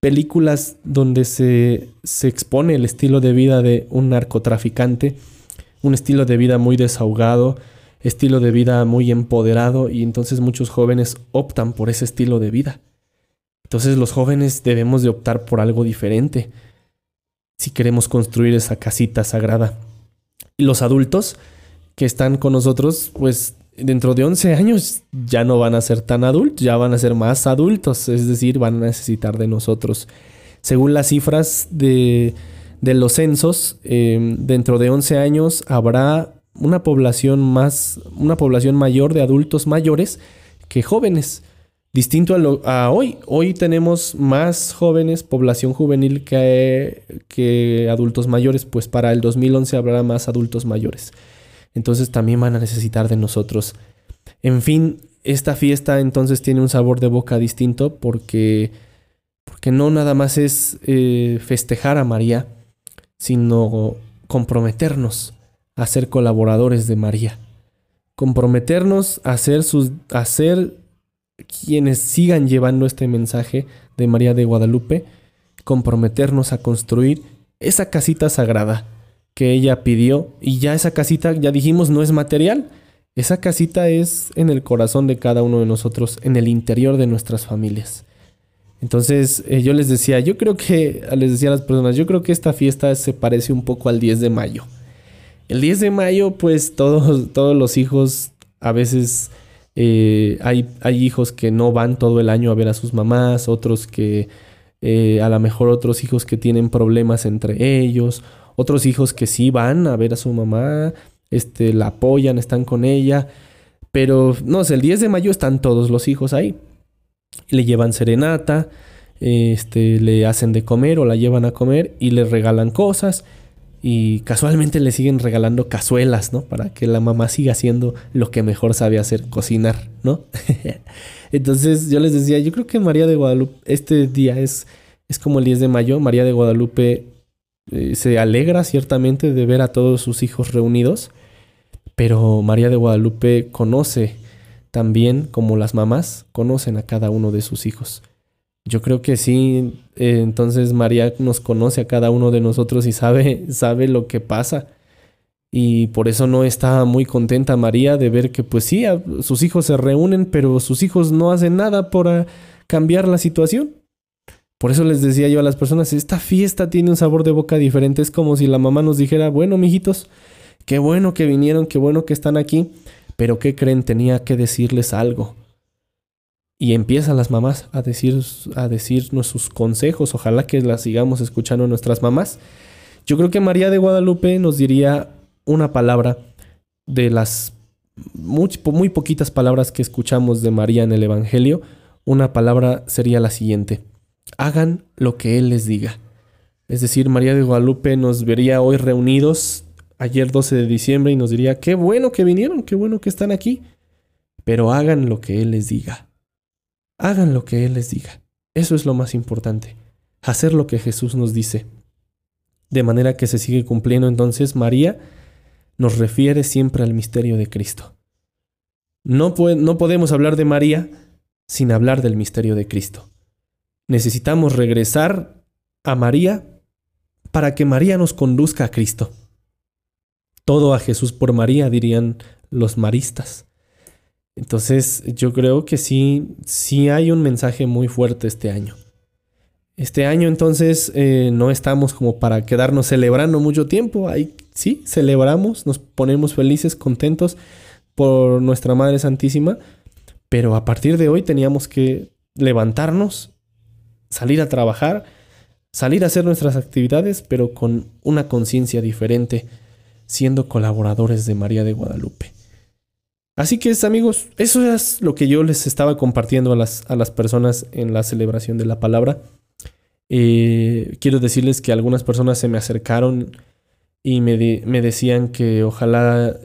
películas donde se, se expone el estilo de vida de un narcotraficante, un estilo de vida muy desahogado, estilo de vida muy empoderado y entonces muchos jóvenes optan por ese estilo de vida. Entonces los jóvenes debemos de optar por algo diferente. si queremos construir esa casita sagrada. Y los adultos que están con nosotros, pues dentro de 11 años ya no van a ser tan adultos, ya van a ser más adultos, es decir, van a necesitar de nosotros. Según las cifras de, los censos, em, dentro de 11 años habrá una población más, una población mayor de adultos mayores que jóvenes. Distinto a, lo, a hoy. Hoy tenemos más jóvenes, población juvenil que, que adultos mayores, pues para el 2011 habrá más adultos mayores. Entonces también van a necesitar de nosotros. En fin, esta fiesta entonces tiene un sabor de boca distinto porque, porque no nada más es eh, festejar a María, sino comprometernos a ser colaboradores de María. Comprometernos a ser, sus, a ser quienes sigan llevando este mensaje de María de Guadalupe, comprometernos a construir esa casita sagrada que ella pidió y ya esa casita, ya dijimos, no es material. Esa casita es en el corazón de cada uno de nosotros, en el interior de nuestras familias. Entonces eh, yo les decía, yo creo que, les decía a las personas, yo creo que esta fiesta se parece un poco al 10 de mayo. El 10 de mayo, pues todos, todos los hijos a veces eh, hay, hijos que no van todo el año a ver a sus mamás, otros que eh, a lo mejor otros hijos que tienen problemas entre ellos, otros hijos que sí van a ver a su mamá, este, la apoyan, están con ella, pero no sé, el 10 de mayo están todos los hijos ahí. Le llevan serenata, este, le hacen de comer o la llevan a comer y le regalan cosas y casualmente le siguen regalando cazuelas, ¿no? Para que la mamá siga haciendo lo que mejor sabe hacer, cocinar, ¿no? Entonces yo les decía, yo creo que María de Guadalupe, este día es, es como el 10 de mayo, María de Guadalupe eh, se alegra ciertamente de ver a todos sus hijos reunidos, pero María de Guadalupe conoce también, como las mamás, conocen a cada uno de sus hijos. Yo creo que sí, eh, entonces María nos conoce a cada uno de nosotros y sabe, sabe lo que pasa. Y por eso no está muy contenta María de ver que pues sí, sus hijos se reúnen, pero sus hijos no hacen nada por cambiar la situación. Por eso les decía yo a las personas, esta fiesta tiene un sabor de boca diferente. Es como si la mamá nos dijera, bueno, mijitos, qué bueno que vinieron, qué bueno que están aquí, pero ¿qué creen? Tenía que decirles algo. Y empiezan las mamás a, decir, a decirnos sus consejos. Ojalá que las sigamos escuchando nuestras mamás. Yo creo que María de Guadalupe nos diría una palabra de las muy, muy poquitas palabras que escuchamos de María en el Evangelio. Una palabra sería la siguiente hagan lo que Él les diga. Es decir, María de Guadalupe nos vería hoy reunidos, ayer 12 de diciembre, y nos diría, qué bueno que vinieron, qué bueno que están aquí, pero hagan lo que Él les diga. Hagan lo que Él les diga. Eso es lo más importante, hacer lo que Jesús nos dice. De manera que se sigue cumpliendo entonces María nos refiere siempre al misterio de Cristo. No, no podemos hablar de María sin hablar del misterio de Cristo necesitamos regresar a María para que María nos conduzca a Cristo. Todo a Jesús por María, dirían los maristas. Entonces yo creo que sí, sí hay un mensaje muy fuerte este año. Este año entonces eh, no estamos como para quedarnos celebrando mucho tiempo. Ahí sí, celebramos, nos ponemos felices, contentos por nuestra Madre Santísima, pero a partir de hoy teníamos que levantarnos salir a trabajar, salir a hacer nuestras actividades, pero con una conciencia diferente, siendo colaboradores de María de Guadalupe. Así que amigos, eso es lo que yo les estaba compartiendo a las, a las personas en la celebración de la palabra. Eh, quiero decirles que algunas personas se me acercaron y me, me decían que ojalá,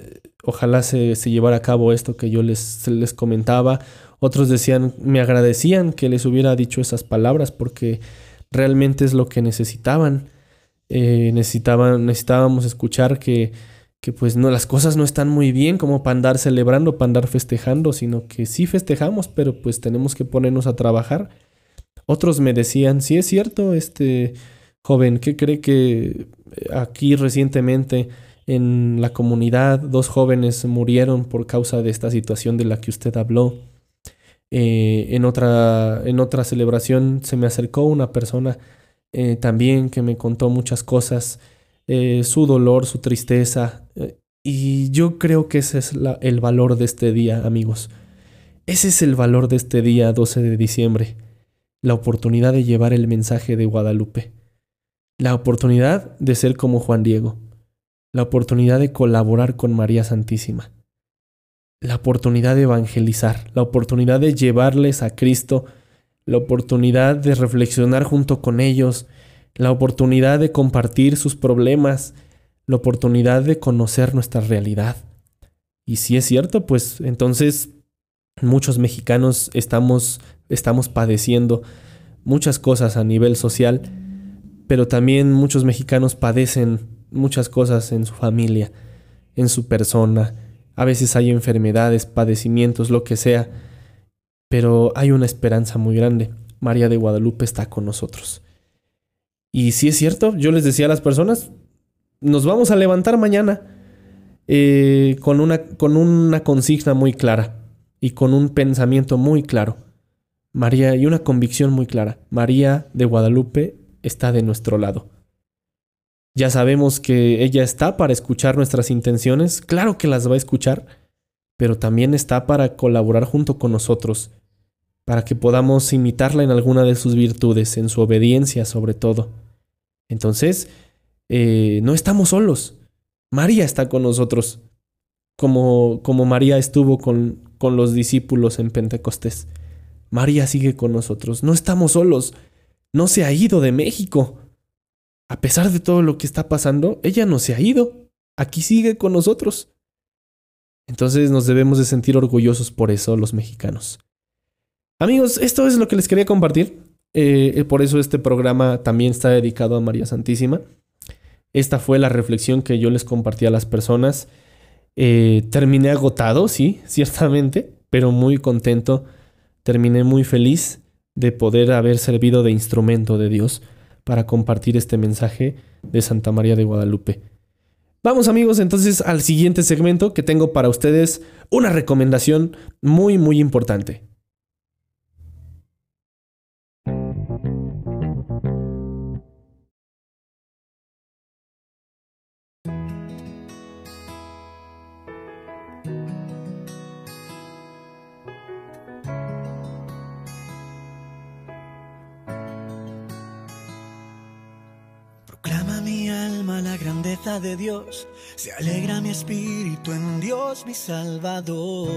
ojalá se, se, llevara a cabo esto que yo les, les comentaba otros decían, me agradecían que les hubiera dicho esas palabras porque realmente es lo que necesitaban. Eh, necesitaban, necesitábamos escuchar que, que pues no, las cosas no están muy bien como para andar celebrando, para andar festejando, sino que sí festejamos, pero pues tenemos que ponernos a trabajar. Otros me decían, sí es cierto, este joven, ¿qué cree que aquí recientemente en la comunidad dos jóvenes murieron por causa de esta situación de la que usted habló? Eh, en, otra, en otra celebración se me acercó una persona eh, también que me contó muchas cosas, eh, su dolor, su tristeza. eh, y yo creo que ese es el valor de este día, amigos. Ese es el valor de este día 12 de diciembre. La oportunidad de llevar el mensaje de Guadalupe. La oportunidad de ser como Juan Diego. La oportunidad de colaborar con María Santísima. La oportunidad de evangelizar. La oportunidad de llevarles a Cristo. La oportunidad de reflexionar junto con ellos. La oportunidad de compartir sus problemas. La oportunidad de conocer nuestra realidad. Y si es cierto, pues entonces muchos mexicanos estamos, estamos padeciendo muchas cosas a nivel social, pero también muchos mexicanos padecen muchas cosas en su familia, en su persona. A veces hay enfermedades, padecimientos, lo que sea, pero hay una esperanza muy grande. María de Guadalupe está con nosotros. Y si es cierto, yo les decía a las personas, nos vamos a levantar mañana eh, con, una, con una consigna muy clara y con un pensamiento muy claro. María y una convicción muy clara. María de Guadalupe está de nuestro lado. Ya sabemos que ella está para escuchar nuestras intenciones, claro que las va a escuchar, pero también está para colaborar junto con nosotros, para que podamos imitarla en alguna de sus virtudes, en su obediencia sobre todo. Entonces, eh, no estamos solos. María está con nosotros, como, como María estuvo con, con los discípulos en Pentecostés. María sigue con nosotros. No estamos solos. No se ha ido de México. A pesar de todo lo que está pasando, ella no se ha ido. Aquí sigue con nosotros. Entonces nos debemos de sentir orgullosos por eso los mexicanos. Amigos, esto es lo que les quería compartir. Eh, por eso este programa también está dedicado a María Santísima. Esta fue la reflexión que yo les compartí a las personas. Eh, terminé agotado, sí, ciertamente, pero muy contento. Terminé muy feliz de poder haber servido de instrumento de Dios para compartir este mensaje de Santa María de Guadalupe. Vamos amigos entonces al siguiente segmento que tengo para ustedes una recomendación muy muy importante. De Dios, se alegra mi espíritu en Dios mi Salvador,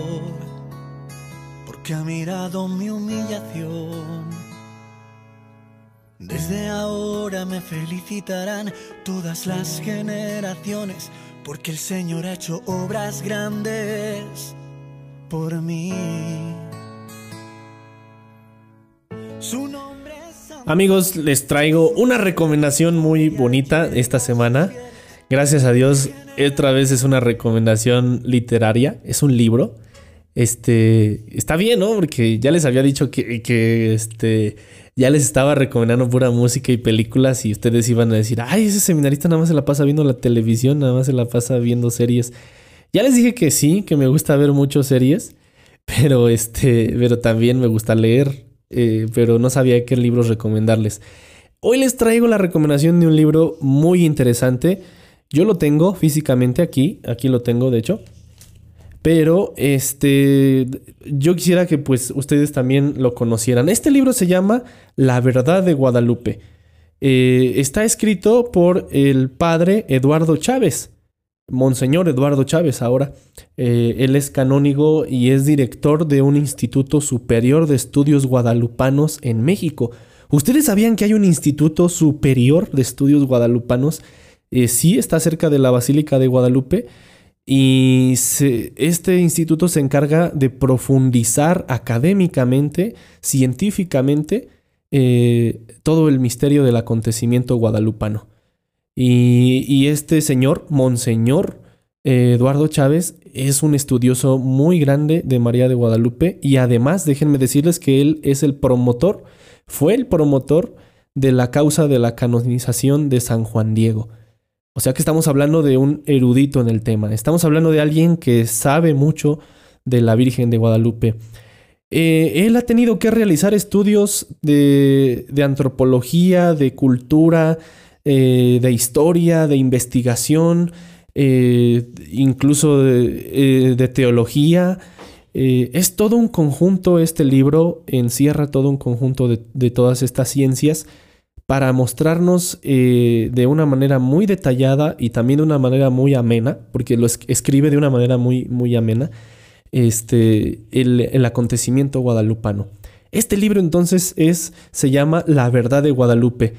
porque ha mirado mi humillación. Desde ahora me felicitarán todas las generaciones, porque el Señor ha hecho obras grandes por mí. Su nombre es. Amigos, les traigo una recomendación muy bonita esta semana. Gracias a Dios, otra vez es una recomendación literaria, es un libro. Este, está bien, ¿no? Porque ya les había dicho que, que este, ya les estaba recomendando pura música y películas y ustedes iban a decir, ay, ese seminarista nada más se la pasa viendo la televisión, nada más se la pasa viendo series. Ya les dije que sí, que me gusta ver mucho series, pero este, pero también me gusta leer, eh, pero no sabía qué libros recomendarles. Hoy les traigo la recomendación de un libro muy interesante. Yo lo tengo físicamente aquí, aquí lo tengo de hecho. Pero este yo quisiera que pues ustedes también lo conocieran. Este libro se llama La verdad de Guadalupe. Eh, está escrito por el padre Eduardo Chávez. Monseñor Eduardo Chávez ahora. Eh, él es canónigo y es director de un Instituto Superior de Estudios Guadalupanos en México. ¿Ustedes sabían que hay un Instituto Superior de Estudios Guadalupanos? Eh, sí, está cerca de la Basílica de Guadalupe. Y este instituto se encarga de profundizar académicamente, científicamente, eh, todo el misterio del acontecimiento guadalupano. Y, y este señor, Monseñor eh, Eduardo Chávez, es un estudioso muy grande de María de Guadalupe y además déjenme decirles que él es el promotor, fue el promotor de la causa de la canonización de San Juan Diego. O sea que estamos hablando de un erudito en el tema, estamos hablando de alguien que sabe mucho de la Virgen de Guadalupe. Eh, él ha tenido que realizar estudios de, antropología, de cultura, eh, de historia, de investigación, eh, incluso de, teología. es todo un conjunto, este libro encierra todo un conjunto de, todas estas ciencias para mostrarnos de una manera muy detallada y también de una manera muy amena, porque lo escribe de una manera muy, muy amena este, el, acontecimiento guadalupano. Este libro entonces es, se llama La verdad de Guadalupe.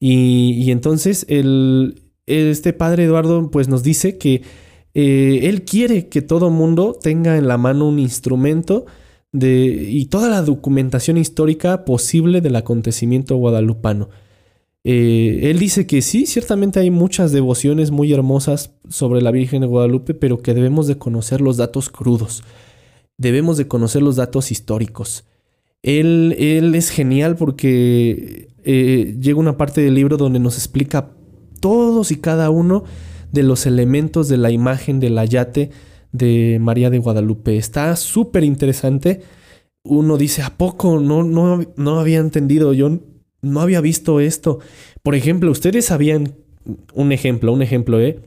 Y, entonces el, este padre Eduardo pues nos dice que eh, él quiere que todo mundo tenga en la mano un instrumento de, y toda la documentación histórica posible del acontecimiento guadalupano. Eh, él dice que sí, ciertamente hay muchas devociones muy hermosas sobre la Virgen de Guadalupe, pero que debemos de conocer los datos crudos, debemos de conocer los datos históricos. Él, él es genial porque eh, llega una parte del libro donde nos explica todos y cada uno de los elementos de la imagen del ayate de María de Guadalupe. Está súper interesante. Uno dice, ¿a poco? No, no, no había entendido. Yo no había visto esto. Por ejemplo, ustedes sabían, un ejemplo, un ejemplo, ¿eh?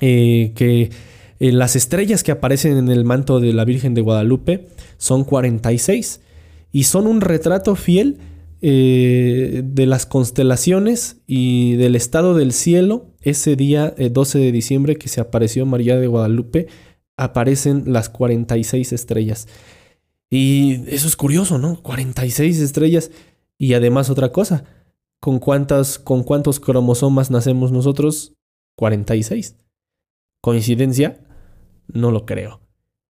eh que eh, las estrellas que aparecen en el manto de la Virgen de Guadalupe son 46 y son un retrato fiel eh, de las constelaciones y del estado del cielo. Ese día, 12 de diciembre, que se apareció María de Guadalupe, aparecen las 46 estrellas. Y eso es curioso, ¿no? 46 estrellas. Y además otra cosa, ¿con, cuántas, con cuántos cromosomas nacemos nosotros? 46. ¿Coincidencia? No lo creo.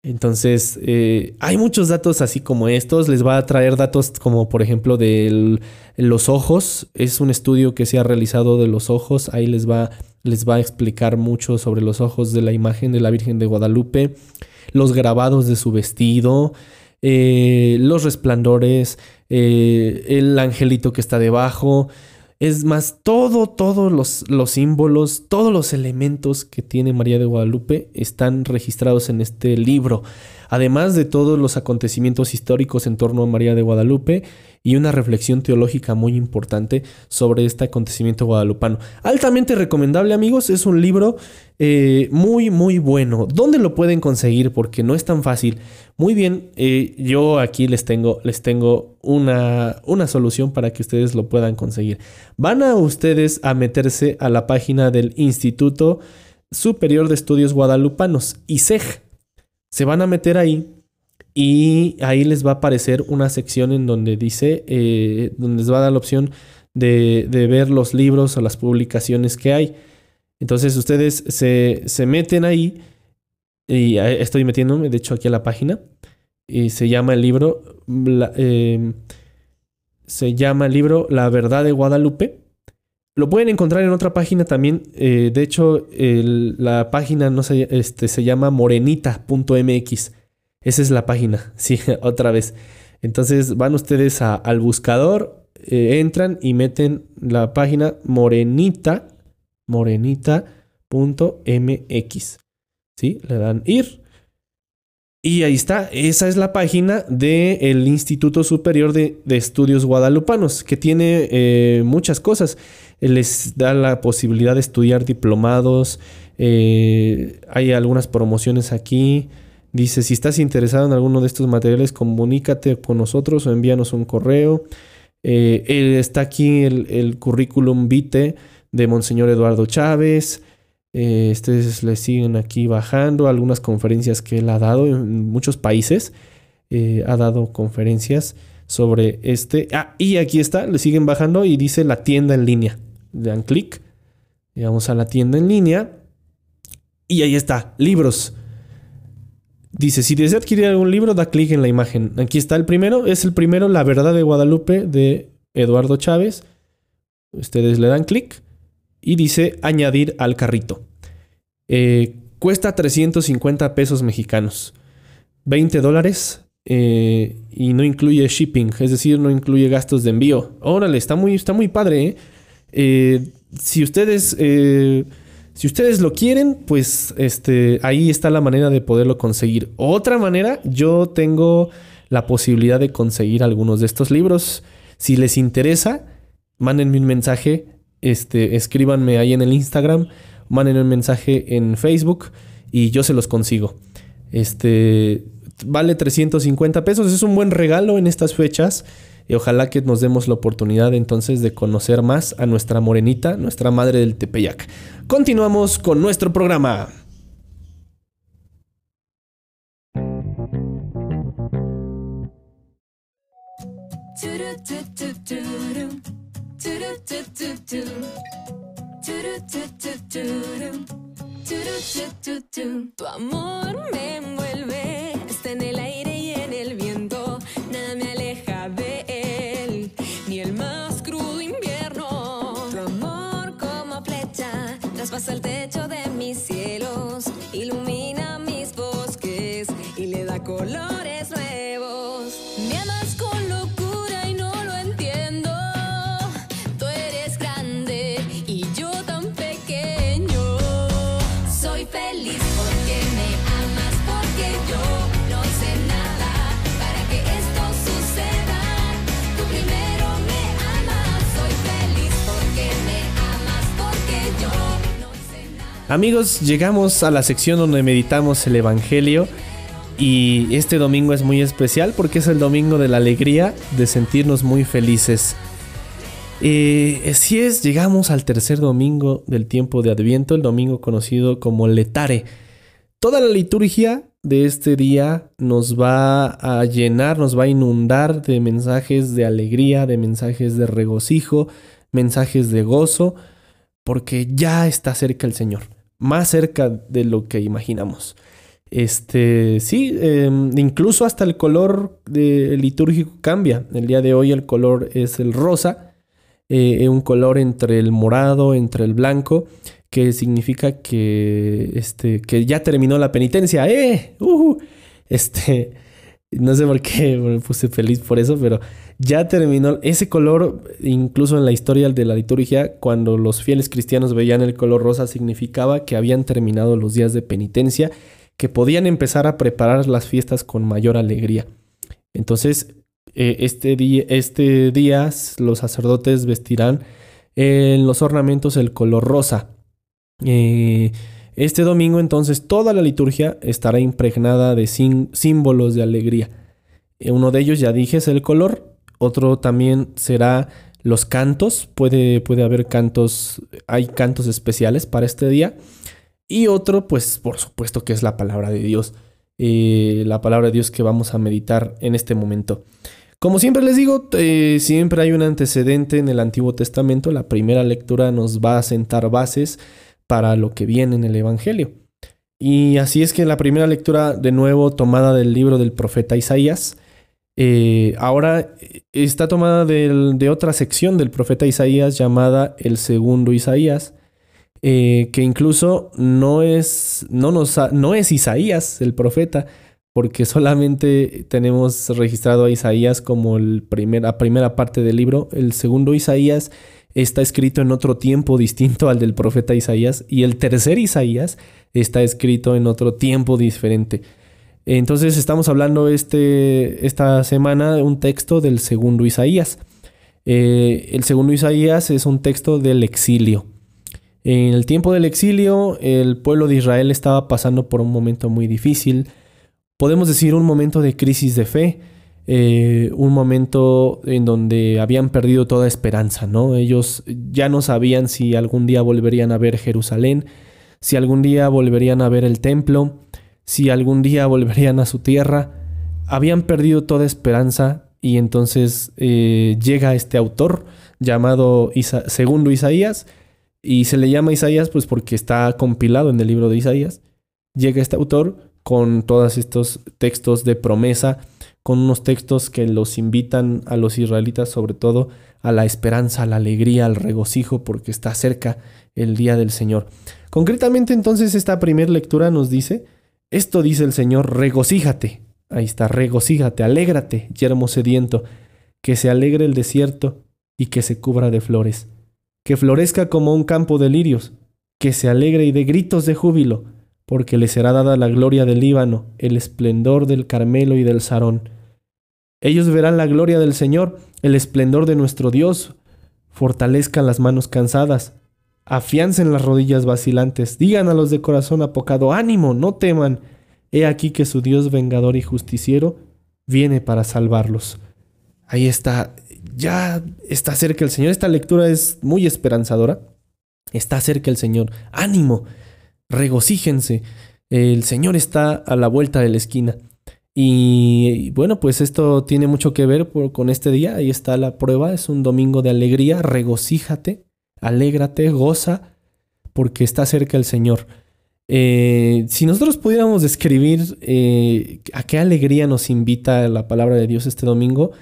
Entonces, eh, hay muchos datos así como estos. Les va a traer datos como, por ejemplo, de los ojos. Es un estudio que se ha realizado de los ojos. Ahí les va, les va a explicar mucho sobre los ojos de la imagen de la Virgen de Guadalupe. Los grabados de su vestido. Eh, los resplandores, eh, el angelito que está debajo. Es más, todo, todos los, los, símbolos, todos los elementos que tiene María de Guadalupe están registrados en este libro. Además de todos los acontecimientos históricos en torno a María de Guadalupe y una reflexión teológica muy importante sobre este acontecimiento guadalupano. Altamente recomendable amigos, es un libro eh, muy muy bueno. ¿Dónde lo pueden conseguir? Porque no es tan fácil. Muy bien, eh, yo aquí les tengo, les tengo una, una solución para que ustedes lo puedan conseguir. Van a ustedes a meterse a la página del Instituto Superior de Estudios Guadalupanos, ISEG. Se van a meter ahí y ahí les va a aparecer una sección en donde dice, eh, donde les va a dar la opción de, ver los libros o las publicaciones que hay. Entonces ustedes se, meten ahí y estoy metiéndome, de hecho, aquí a la página. Y se llama el libro, em, se llama el libro La verdad de Guadalupe. Lo pueden encontrar en otra página también. Eh, de hecho, la página no se, este, se llama morenita.mx. Esa es la página, sí, otra vez. Entonces van ustedes al buscador, eh, entran y meten la página morenita, morenita.mx. ¿Sí? Le dan ir. Y ahí está, esa es la página del Instituto Superior de, Estudios Guadalupanos, que tiene eh, muchas cosas. Les da la posibilidad de estudiar diplomados, eh, hay algunas promociones aquí. Dice, si estás interesado en alguno de estos materiales, comunícate con nosotros o envíanos un correo. Eh, está aquí el, currículum vitae de Monseñor Eduardo Chávez. Eh, ustedes le siguen aquí bajando algunas conferencias que él ha dado en muchos países. Eh, ha dado conferencias sobre este. Ah, y aquí está, le siguen bajando y dice la tienda en línea. Le dan clic, vamos a la tienda en línea. Y ahí está, libros. Dice, si desea adquirir algún libro, da clic en la imagen. Aquí está el primero. Es el primero, La verdad de Guadalupe, de Eduardo Chávez. Ustedes le dan clic y dice añadir al carrito. Eh, cuesta 350 pesos mexicanos. 20 dólares eh, y no incluye shipping, es decir, no incluye gastos de envío. Órale, está muy, está muy padre. ¿eh? si ustedes si ustedes lo quieren, pues este, ahí está la manera de poderlo conseguir. Otra manera, yo tengo la posibilidad de conseguir algunos de estos libros. Si les interesa, mándenme un mensaje, este, escríbanme ahí en el Instagram, mándenme un mensaje en Facebook y yo se los consigo. Este vale 350 pesos, es un buen regalo en estas fechas y ojalá que nos demos la oportunidad entonces de conocer más a nuestra morenita, nuestra madre del Tepeyac. Continuamos con nuestro programa. Tu amor me envuelve, Amigos, llegamos a la sección donde meditamos el Evangelio y este domingo es muy especial porque es el domingo de la alegría, de sentirnos muy felices. Eh, así es, llegamos al tercer domingo del tiempo de Adviento, el domingo conocido como Letare. Toda la liturgia de este día nos va a llenar, nos va a inundar de mensajes de alegría, de mensajes de regocijo, mensajes de gozo, porque ya está cerca el Señor, más cerca de lo que imaginamos. Este, sí, eh, incluso hasta el color litúrgico cambia. El día de hoy el color es el rosa, eh, un color entre el morado, entre el blanco, que significa que, este, que ya terminó la penitencia. ¡Eh! ¡Ujú! Este, no sé por qué me puse feliz por eso, pero ya terminó ese color, incluso en la historia de la liturgia, cuando los fieles cristianos veían el color rosa, significaba que habían terminado los días de penitencia, que podían empezar a preparar las fiestas con mayor alegría. Entonces, eh, este, día, este día los sacerdotes vestirán en los ornamentos el color rosa. Eh, este domingo entonces toda la liturgia estará impregnada de símbolos de alegría. Eh, Uno de ellos ya dije es el color, otro también será los cantos, puede, puede haber cantos, hay cantos especiales para este día. Y otro, pues por supuesto que es la palabra de Dios, eh, la palabra de Dios que vamos a meditar en este momento. Como siempre les digo, eh, siempre hay un antecedente en el Antiguo Testamento. La primera lectura nos va a sentar bases para lo que viene en el Evangelio. Y así es que la primera lectura, de nuevo, tomada del libro del profeta Isaías, eh, ahora está tomada del- de otra sección del profeta Isaías llamada el segundo Isaías, eh, que incluso no es, no, nos no es Isaías el profeta, porque solamente tenemos registrado a Isaías como el primer, la primera parte del libro. El segundo Isaías está escrito en otro tiempo distinto al del profeta Isaías y el tercer Isaías está escrito en otro tiempo diferente. Entonces estamos hablando este, esta semana de un texto del segundo Isaías. Eh, el segundo Isaías es un texto del exilio. En el tiempo del exilio, el pueblo de Israel estaba pasando por un momento muy difícil. Podemos decir un momento de crisis de fe, eh, un momento en donde habían perdido toda esperanza, ¿no? Ellos ya no sabían si algún día volverían a ver Jerusalén, si algún día volverían a ver el templo, si algún día volverían a su tierra. Habían perdido toda esperanza y entonces eh, llega este autor llamado Segundo Isaías y se le llama Isaías pues porque está compilado en el libro de Isaías. Llega este autor con todos estos textos de promesa, con unos textos que los invitan a los israelitas sobre todo a la esperanza, a la alegría, al regocijo, porque está cerca el día del Señor. Concretamente entonces esta primera lectura nos dice, esto dice el Señor, regocíjate, ahí está, regocíjate, alégrate, yermo sediento, que se alegre el desierto y que se cubra de flores, que florezca como un campo de lirios, que se alegre y de gritos de júbilo, porque le será dada la gloria del Líbano, el esplendor del Carmelo y del Sarón. Ellos verán la gloria del Señor, el esplendor de nuestro Dios. Fortalezcan las manos cansadas, afiancen las rodillas vacilantes, digan a los de corazón apocado, ánimo, no teman. He aquí que su Dios vengador y justiciero viene para salvarlos. Ahí está, ya está cerca el Señor. Esta lectura es muy esperanzadora. Está cerca el Señor. Ánimo, regocíjense. El Señor está a la vuelta de la esquina. Y bueno, pues esto tiene mucho que ver con este día. Ahí está la prueba. Es un domingo de alegría. Regocíjate, alégrate, goza, porque está cerca el Señor. Eh, si nosotros pudiéramos describir eh, a qué alegría nos invita la palabra de Dios este domingo,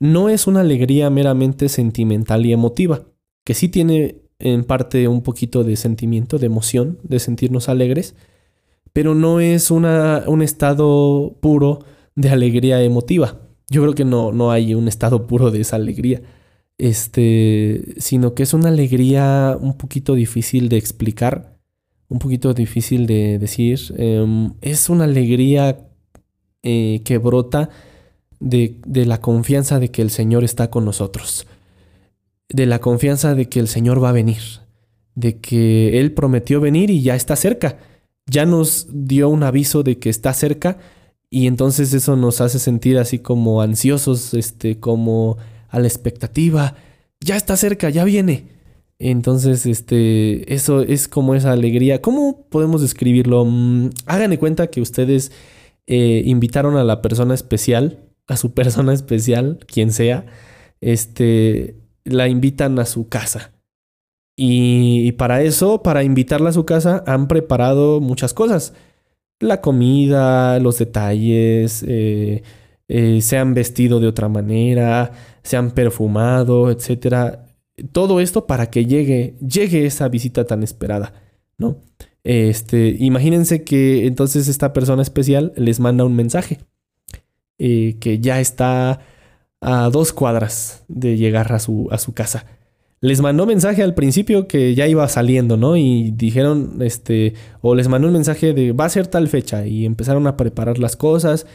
no es una alegría meramente sentimental y emotiva, que sí tiene en parte un poquito de sentimiento, de emoción, de sentirnos alegres, pero no es una, un estado puro de alegría emotiva. Yo creo que no, no hay un estado puro de esa alegría, este, sino que es una alegría un poquito difícil de explicar, un poquito difícil de decir. Em, es una alegría eh, que brota de, de la confianza de que el Señor está con nosotros, de la confianza de que el Señor va a venir, de que Él prometió venir y ya está cerca, ya nos dio un aviso de que está cerca y entonces eso nos hace sentir así como ansiosos, este, como a la expectativa, ya está cerca, ya viene. Entonces, este, eso es como esa alegría. ¿Cómo podemos describirlo? Mm, hagan de cuenta que ustedes eh, invitaron a la persona especial a su persona especial, quien sea, este, la invitan a su casa. Y, para eso, para invitarla a su casa, han preparado muchas cosas. La comida, los detalles, eh, eh, se han vestido de otra manera, se han perfumado, etc. Todo esto para que llegue, llegue esa visita tan esperada, ¿no? Este, imagínense que entonces esta persona especial les manda un mensaje eh, que ya está a dos cuadras de llegar a su, a su casa. Les mandó mensaje al principio que ya iba saliendo, ¿no? Y dijeron, este, o les mandó un mensaje de va a ser tal fecha y empezaron a preparar las cosas.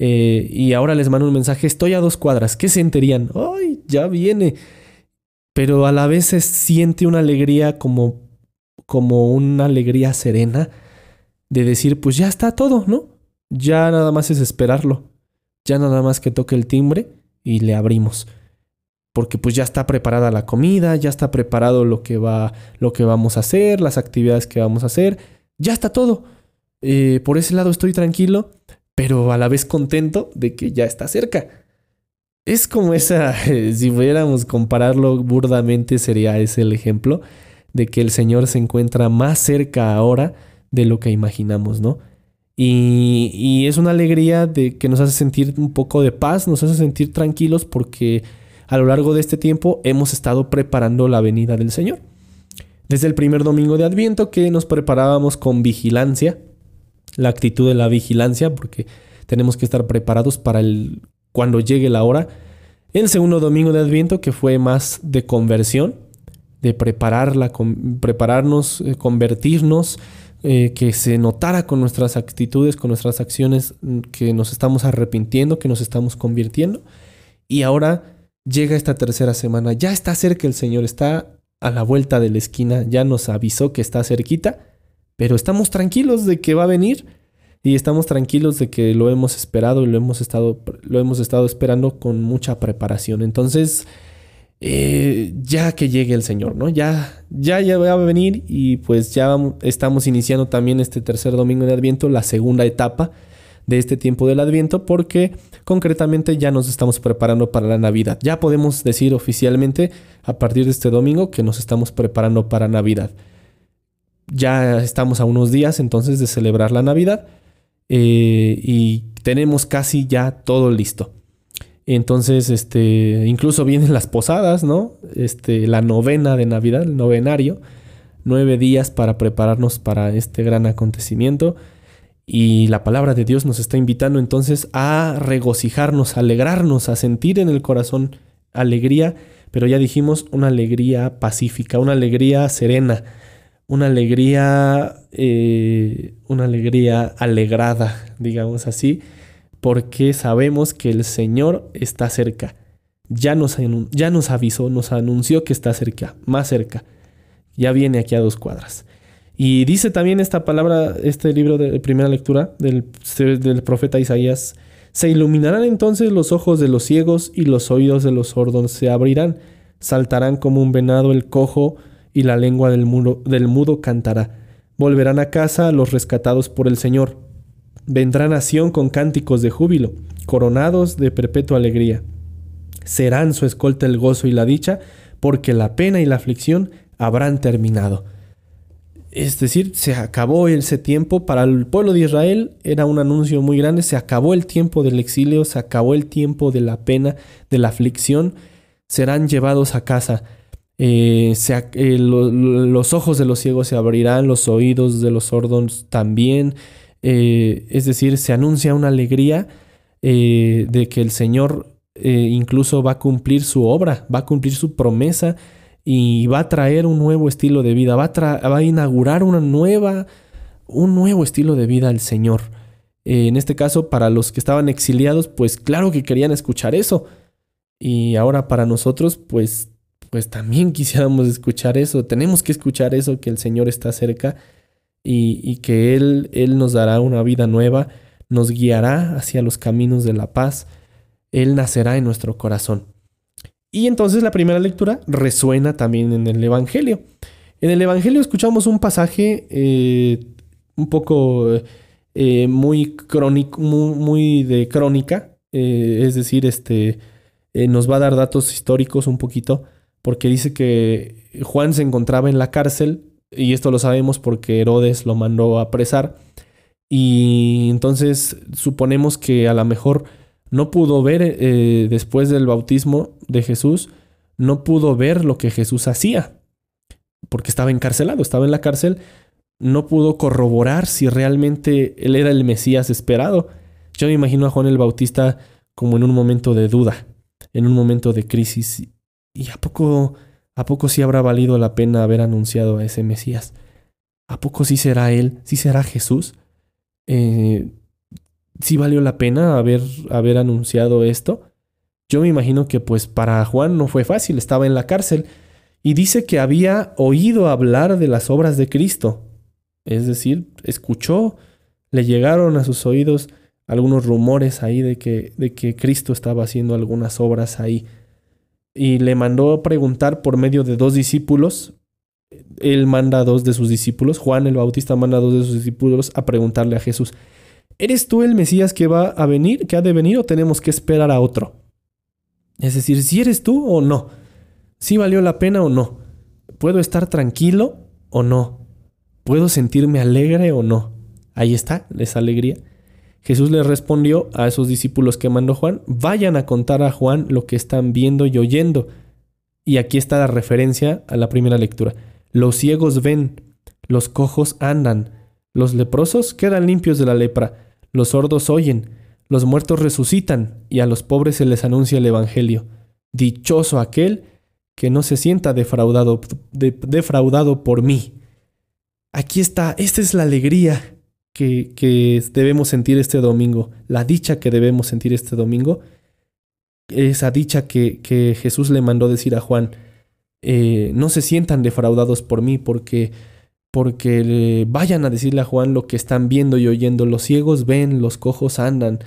Eh, y ahora les mando un mensaje, estoy a dos cuadras, ¿qué sentirían? ¡Ay, ya viene! Pero a la vez se siente una alegría como, como una alegría serena de decir, pues ya está todo, ¿no? Ya nada más es esperarlo. Ya nada más que toque el timbre y le abrimos. Porque pues ya está preparada la comida, ya está preparado lo que va, lo que vamos a hacer, las actividades que vamos a hacer, ya está todo. Eh, por ese lado estoy tranquilo, pero a la vez contento de que ya está cerca. Es como esa, si pudiéramos compararlo burdamente, sería ese el ejemplo de que el Señor se encuentra más cerca ahora de lo que imaginamos, ¿no? Y, es una alegría de que nos hace sentir un poco de paz, nos hace sentir tranquilos porque a lo largo de este tiempo hemos estado preparando la venida del Señor. Desde el primer domingo de Adviento que nos preparábamos con vigilancia, la actitud de la vigilancia, porque tenemos que estar preparados para el cuando llegue la hora. El segundo domingo de Adviento que fue más de conversión, de prepararla, prepararnos, eh, convertirnos, eh, que se notara con nuestras actitudes, con nuestras acciones, mm, que nos estamos arrepintiendo, que nos estamos convirtiendo. Y ahora llega esta tercera semana, ya está cerca el Señor, está a la vuelta de la esquina, ya nos avisó que está cerquita, pero estamos tranquilos de que va a venir y estamos tranquilos de que lo hemos esperado y lo hemos estado, lo hemos estado esperando con mucha preparación. Entonces, eh, ya que llegue el Señor, ¿no? Ya, ya, ya va a venir y pues ya estamos iniciando también este tercer domingo de Adviento, la segunda etapa de este tiempo del Adviento, porque concretamente ya nos estamos preparando para la Navidad. Ya podemos decir oficialmente a partir de este domingo que nos estamos preparando para Navidad. Ya estamos a unos días entonces de celebrar la Navidad eh, y tenemos casi ya todo listo. Entonces, este, incluso vienen las posadas, ¿no? Este, la novena de Navidad, el novenario, nueve días para prepararnos para este gran acontecimiento. Y la palabra de Dios nos está invitando entonces a regocijarnos, a alegrarnos, a sentir en el corazón alegría, pero ya dijimos una alegría pacífica, una alegría serena, una alegría, eh, una alegría alegrada, digamos así, porque sabemos que el Señor está cerca. Ya nos, ya nos avisó, nos anunció que está cerca, más cerca. Ya viene aquí a dos cuadras. Y dice también esta palabra, este libro de primera lectura del, profeta Isaías, se iluminarán entonces los ojos de los ciegos y los oídos de los sordos se abrirán, saltarán como un venado el cojo y la lengua del del mudo cantará. Volverán a casa los rescatados por el Señor. Vendrán a Sión con cánticos de júbilo, coronados de perpetua alegría. Serán su escolta el gozo y la dicha, porque la pena y la aflicción habrán terminado. Es decir, se acabó ese tiempo para el pueblo de Israel, era un anuncio muy grande, se acabó el tiempo del exilio, se acabó el tiempo de la pena, de la aflicción, serán llevados a casa. Eh, eh, los ojos de los ciegos se abrirán, los oídos de los sordos también. Eh, es decir, se anuncia una alegría de que el Señor incluso va a cumplir su obra, va a cumplir su promesa y va a traer un nuevo estilo de vida, va a, va a inaugurar una nueva, un nuevo estilo de vida al Señor. en este caso, para los que estaban exiliados, pues claro que querían escuchar eso. Y ahora para nosotros, pues pues también quisiéramos escuchar eso. Tenemos que escuchar eso, que el Señor está cerca y, que Él, Él nos dará una vida nueva, nos guiará hacia los caminos de la paz. Él nacerá en nuestro corazón. Y entonces la primera lectura resuena también en el Evangelio. En el Evangelio escuchamos un pasaje eh, un poco eh, muy crónico, muy, de crónica, eh, es decir, este, nos va a dar datos históricos un poquito porque dice que Juan se encontraba en la cárcel, y esto lo sabemos porque Herodes lo mandó a apresar, y entonces suponemos que a lo mejor no pudo ver eh, después del bautismo de Jesús, no pudo ver lo que Jesús hacía, porque estaba encarcelado, estaba en la cárcel, no pudo corroborar si realmente él era el Mesías esperado. Yo me imagino a Juan el Bautista como en un momento de duda, en un momento de crisis. ¿Y a poco, a poco sí habrá valido la pena haber anunciado a ese Mesías? ¿A poco sí será Él? ¿Sí será Jesús? Eh, ¿Sí valió la pena haber, haber anunciado esto? Yo me imagino que pues para Juan no fue fácil, estaba en la cárcel y dice que había oído hablar de las obras de Cristo. Es decir, escuchó, le llegaron a sus oídos algunos rumores ahí de que, de que Cristo estaba haciendo algunas obras ahí y le mandó preguntar por medio de dos discípulos. Él manda a dos de sus discípulos, Juan el Bautista manda a dos de sus discípulos a preguntarle a Jesús, ¿eres tú el Mesías que va a venir, que ha de venir o tenemos que esperar a otro? Es decir, si eres tú o no, si valió la pena o no, puedo estar tranquilo o no, puedo sentirme alegre o no. Ahí está, esa alegría. Jesús le respondió a esos discípulos que mandó Juan, vayan a contar a Juan lo que están viendo y oyendo. Y aquí está la referencia a la primera lectura. Los ciegos ven, los cojos andan, los leprosos quedan limpios de la lepra, los sordos oyen, los muertos resucitan y a los pobres se les anuncia el Evangelio. Dichoso aquel que no se sienta defraudado, defraudado por mí. Aquí está, esta es la alegría que, debemos sentir este domingo, la dicha que debemos sentir este domingo, esa dicha que, que Jesús le mandó decir a Juan, eh, no se sientan defraudados por mí, porque, porque vayan a decirle a Juan lo que están viendo y oyendo, los ciegos ven, los cojos andan.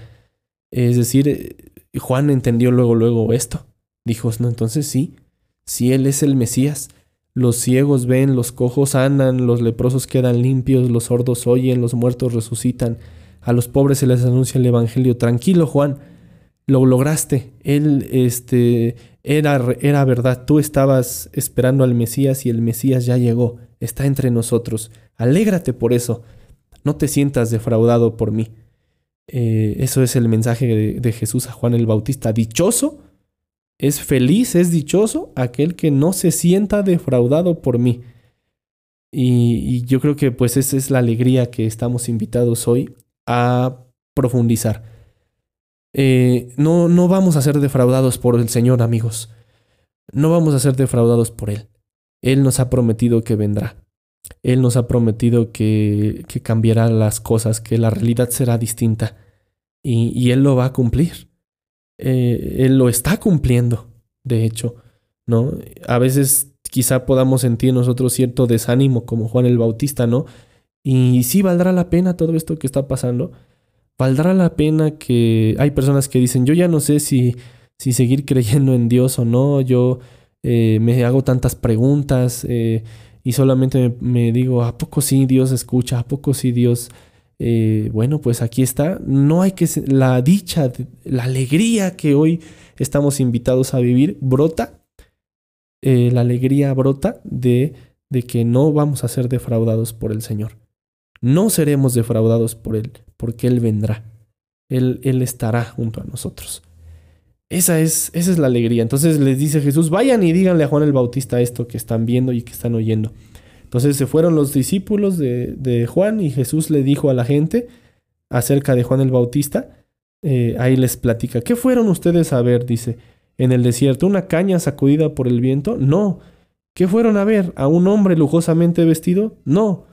Es decir, eh, Juan entendió luego, luego esto. Dijo, no, entonces sí, si Él es el Mesías, los ciegos ven, los cojos andan, los leprosos quedan limpios, los sordos oyen, los muertos resucitan. A los pobres se les anuncia el evangelio. Tranquilo, Juan, lo lograste. Él este era, era verdad. Tú estabas esperando al Mesías y el Mesías ya llegó. Está entre nosotros. Alégrate por eso. No te sientas defraudado por mí. Eh, eso es el mensaje de, de Jesús a Juan el Bautista. Dichoso es feliz, es dichoso aquel que no se sienta defraudado por mí. Y, yo creo que pues esa es la alegría que estamos invitados hoy a profundizar. Eh, no, no vamos a ser defraudados por el Señor, amigos. No vamos a ser defraudados por Él. Él nos ha prometido que vendrá. Él nos ha prometido que, que cambiará las cosas, que la realidad será distinta. y, Él lo va a cumplir. Eh, él lo está cumpliendo, de hecho, ¿no? A veces quizá podamos sentir nosotros cierto desánimo como Juan el Bautista, ¿no? Y sí valdrá la pena todo esto que está pasando. Valdrá la pena que hay personas que dicen, yo ya no sé si, si seguir creyendo en Dios o no, yo eh, me hago tantas preguntas eh, y solamente me, digo, ¿a poco sí Dios escucha? ¿A poco sí Dios... Eh, bueno, pues aquí está. No hay que... La dicha, la alegría que hoy estamos invitados a vivir brota. la alegría brota de, de que no vamos a ser defraudados por el Señor. No seremos defraudados por Él, porque Él vendrá. Él, él estará junto a nosotros. Esa es, esa es la alegría. Entonces les dice Jesús, vayan y díganle a Juan el Bautista esto que están viendo y que están oyendo. Entonces se fueron los discípulos de, Juan y Jesús le dijo a la gente acerca de Juan el Bautista. Eh, ahí les platica, ¿qué fueron ustedes a ver? Dice, en el desierto, una caña sacudida por el viento. No. ¿Qué fueron a ver? ¿A un hombre lujosamente vestido? No.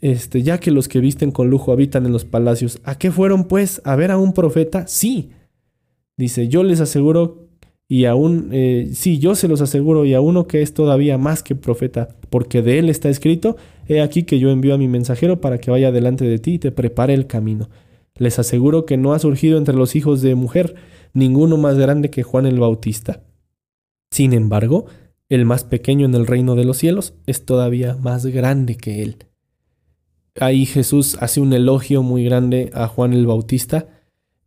Este, ya que los que visten con lujo habitan en los palacios, ¿a qué fueron pues? ¿A ver a un profeta? Sí. Dice, yo les aseguro y aún, eh, sí, yo se los aseguro y a uno que es todavía más que profeta, porque de él está escrito, he aquí que yo envío a mi mensajero para que vaya delante de ti y te prepare el camino. Les aseguro que no ha surgido entre los hijos de mujer ninguno más grande que Juan el Bautista. Sin embargo, el más pequeño en el reino de los cielos es todavía más grande que él. Ahí Jesús hace un elogio muy grande a Juan el Bautista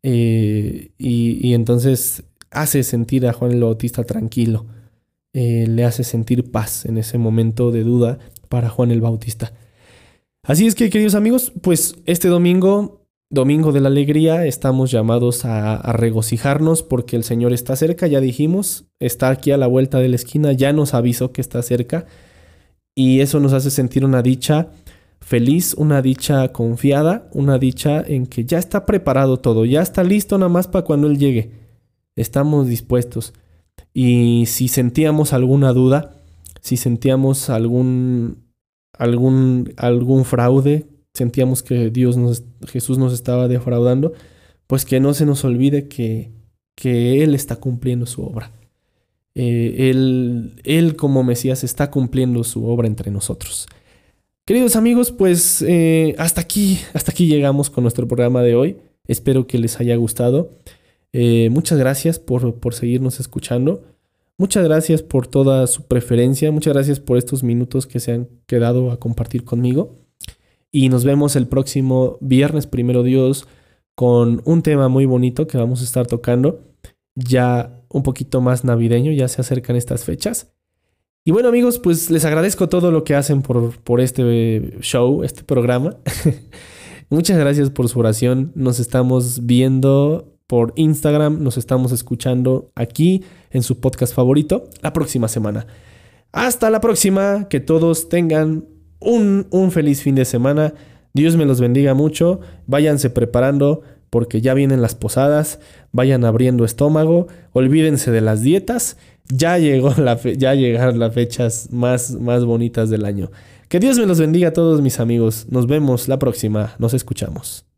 eh, y, entonces hace sentir a Juan el Bautista tranquilo, eh, le hace sentir paz en ese momento de duda para Juan el Bautista. Así es que, queridos amigos, pues este domingo, domingo de la alegría, estamos llamados a, a regocijarnos porque el Señor está cerca, ya dijimos, está aquí a la vuelta de la esquina, ya nos avisó que está cerca y eso nos hace sentir una dicha feliz, una dicha confiada, una dicha en que ya está preparado todo, ya está listo nada más para cuando Él llegue. Estamos dispuestos. Y si sentíamos alguna duda, si sentíamos algún, algún, algún fraude, sentíamos que Dios nos, Jesús nos estaba defraudando, pues que no se nos olvide que, que Él está cumpliendo su obra. Eh, él, él como Mesías está cumpliendo su obra entre nosotros. Queridos amigos, pues eh, hasta aquí, hasta aquí llegamos con nuestro programa de hoy. Espero que les haya gustado. Eh, muchas gracias por, por seguirnos escuchando. Muchas gracias por toda su preferencia. Muchas gracias por estos minutos que se han quedado a compartir conmigo. Y nos vemos el próximo viernes, primero Dios, con un tema muy bonito que vamos a estar tocando. Ya un poquito más navideño, ya se acercan estas fechas. Y bueno amigos, pues les agradezco todo lo que hacen por, por este show, este programa. Muchas gracias por su oración. Nos estamos viendo por Instagram, nos estamos escuchando aquí en su podcast favorito la próxima semana. Hasta la próxima, que todos tengan un, un feliz fin de semana. Dios me los bendiga mucho. Váyanse preparando porque ya vienen las posadas. Vayan abriendo estómago. Olvídense de las dietas ya llegó la ya llegaron las fechas más, más bonitas del año. Que Dios me los bendiga a todos mis amigos. Nos vemos la próxima. Nos escuchamos.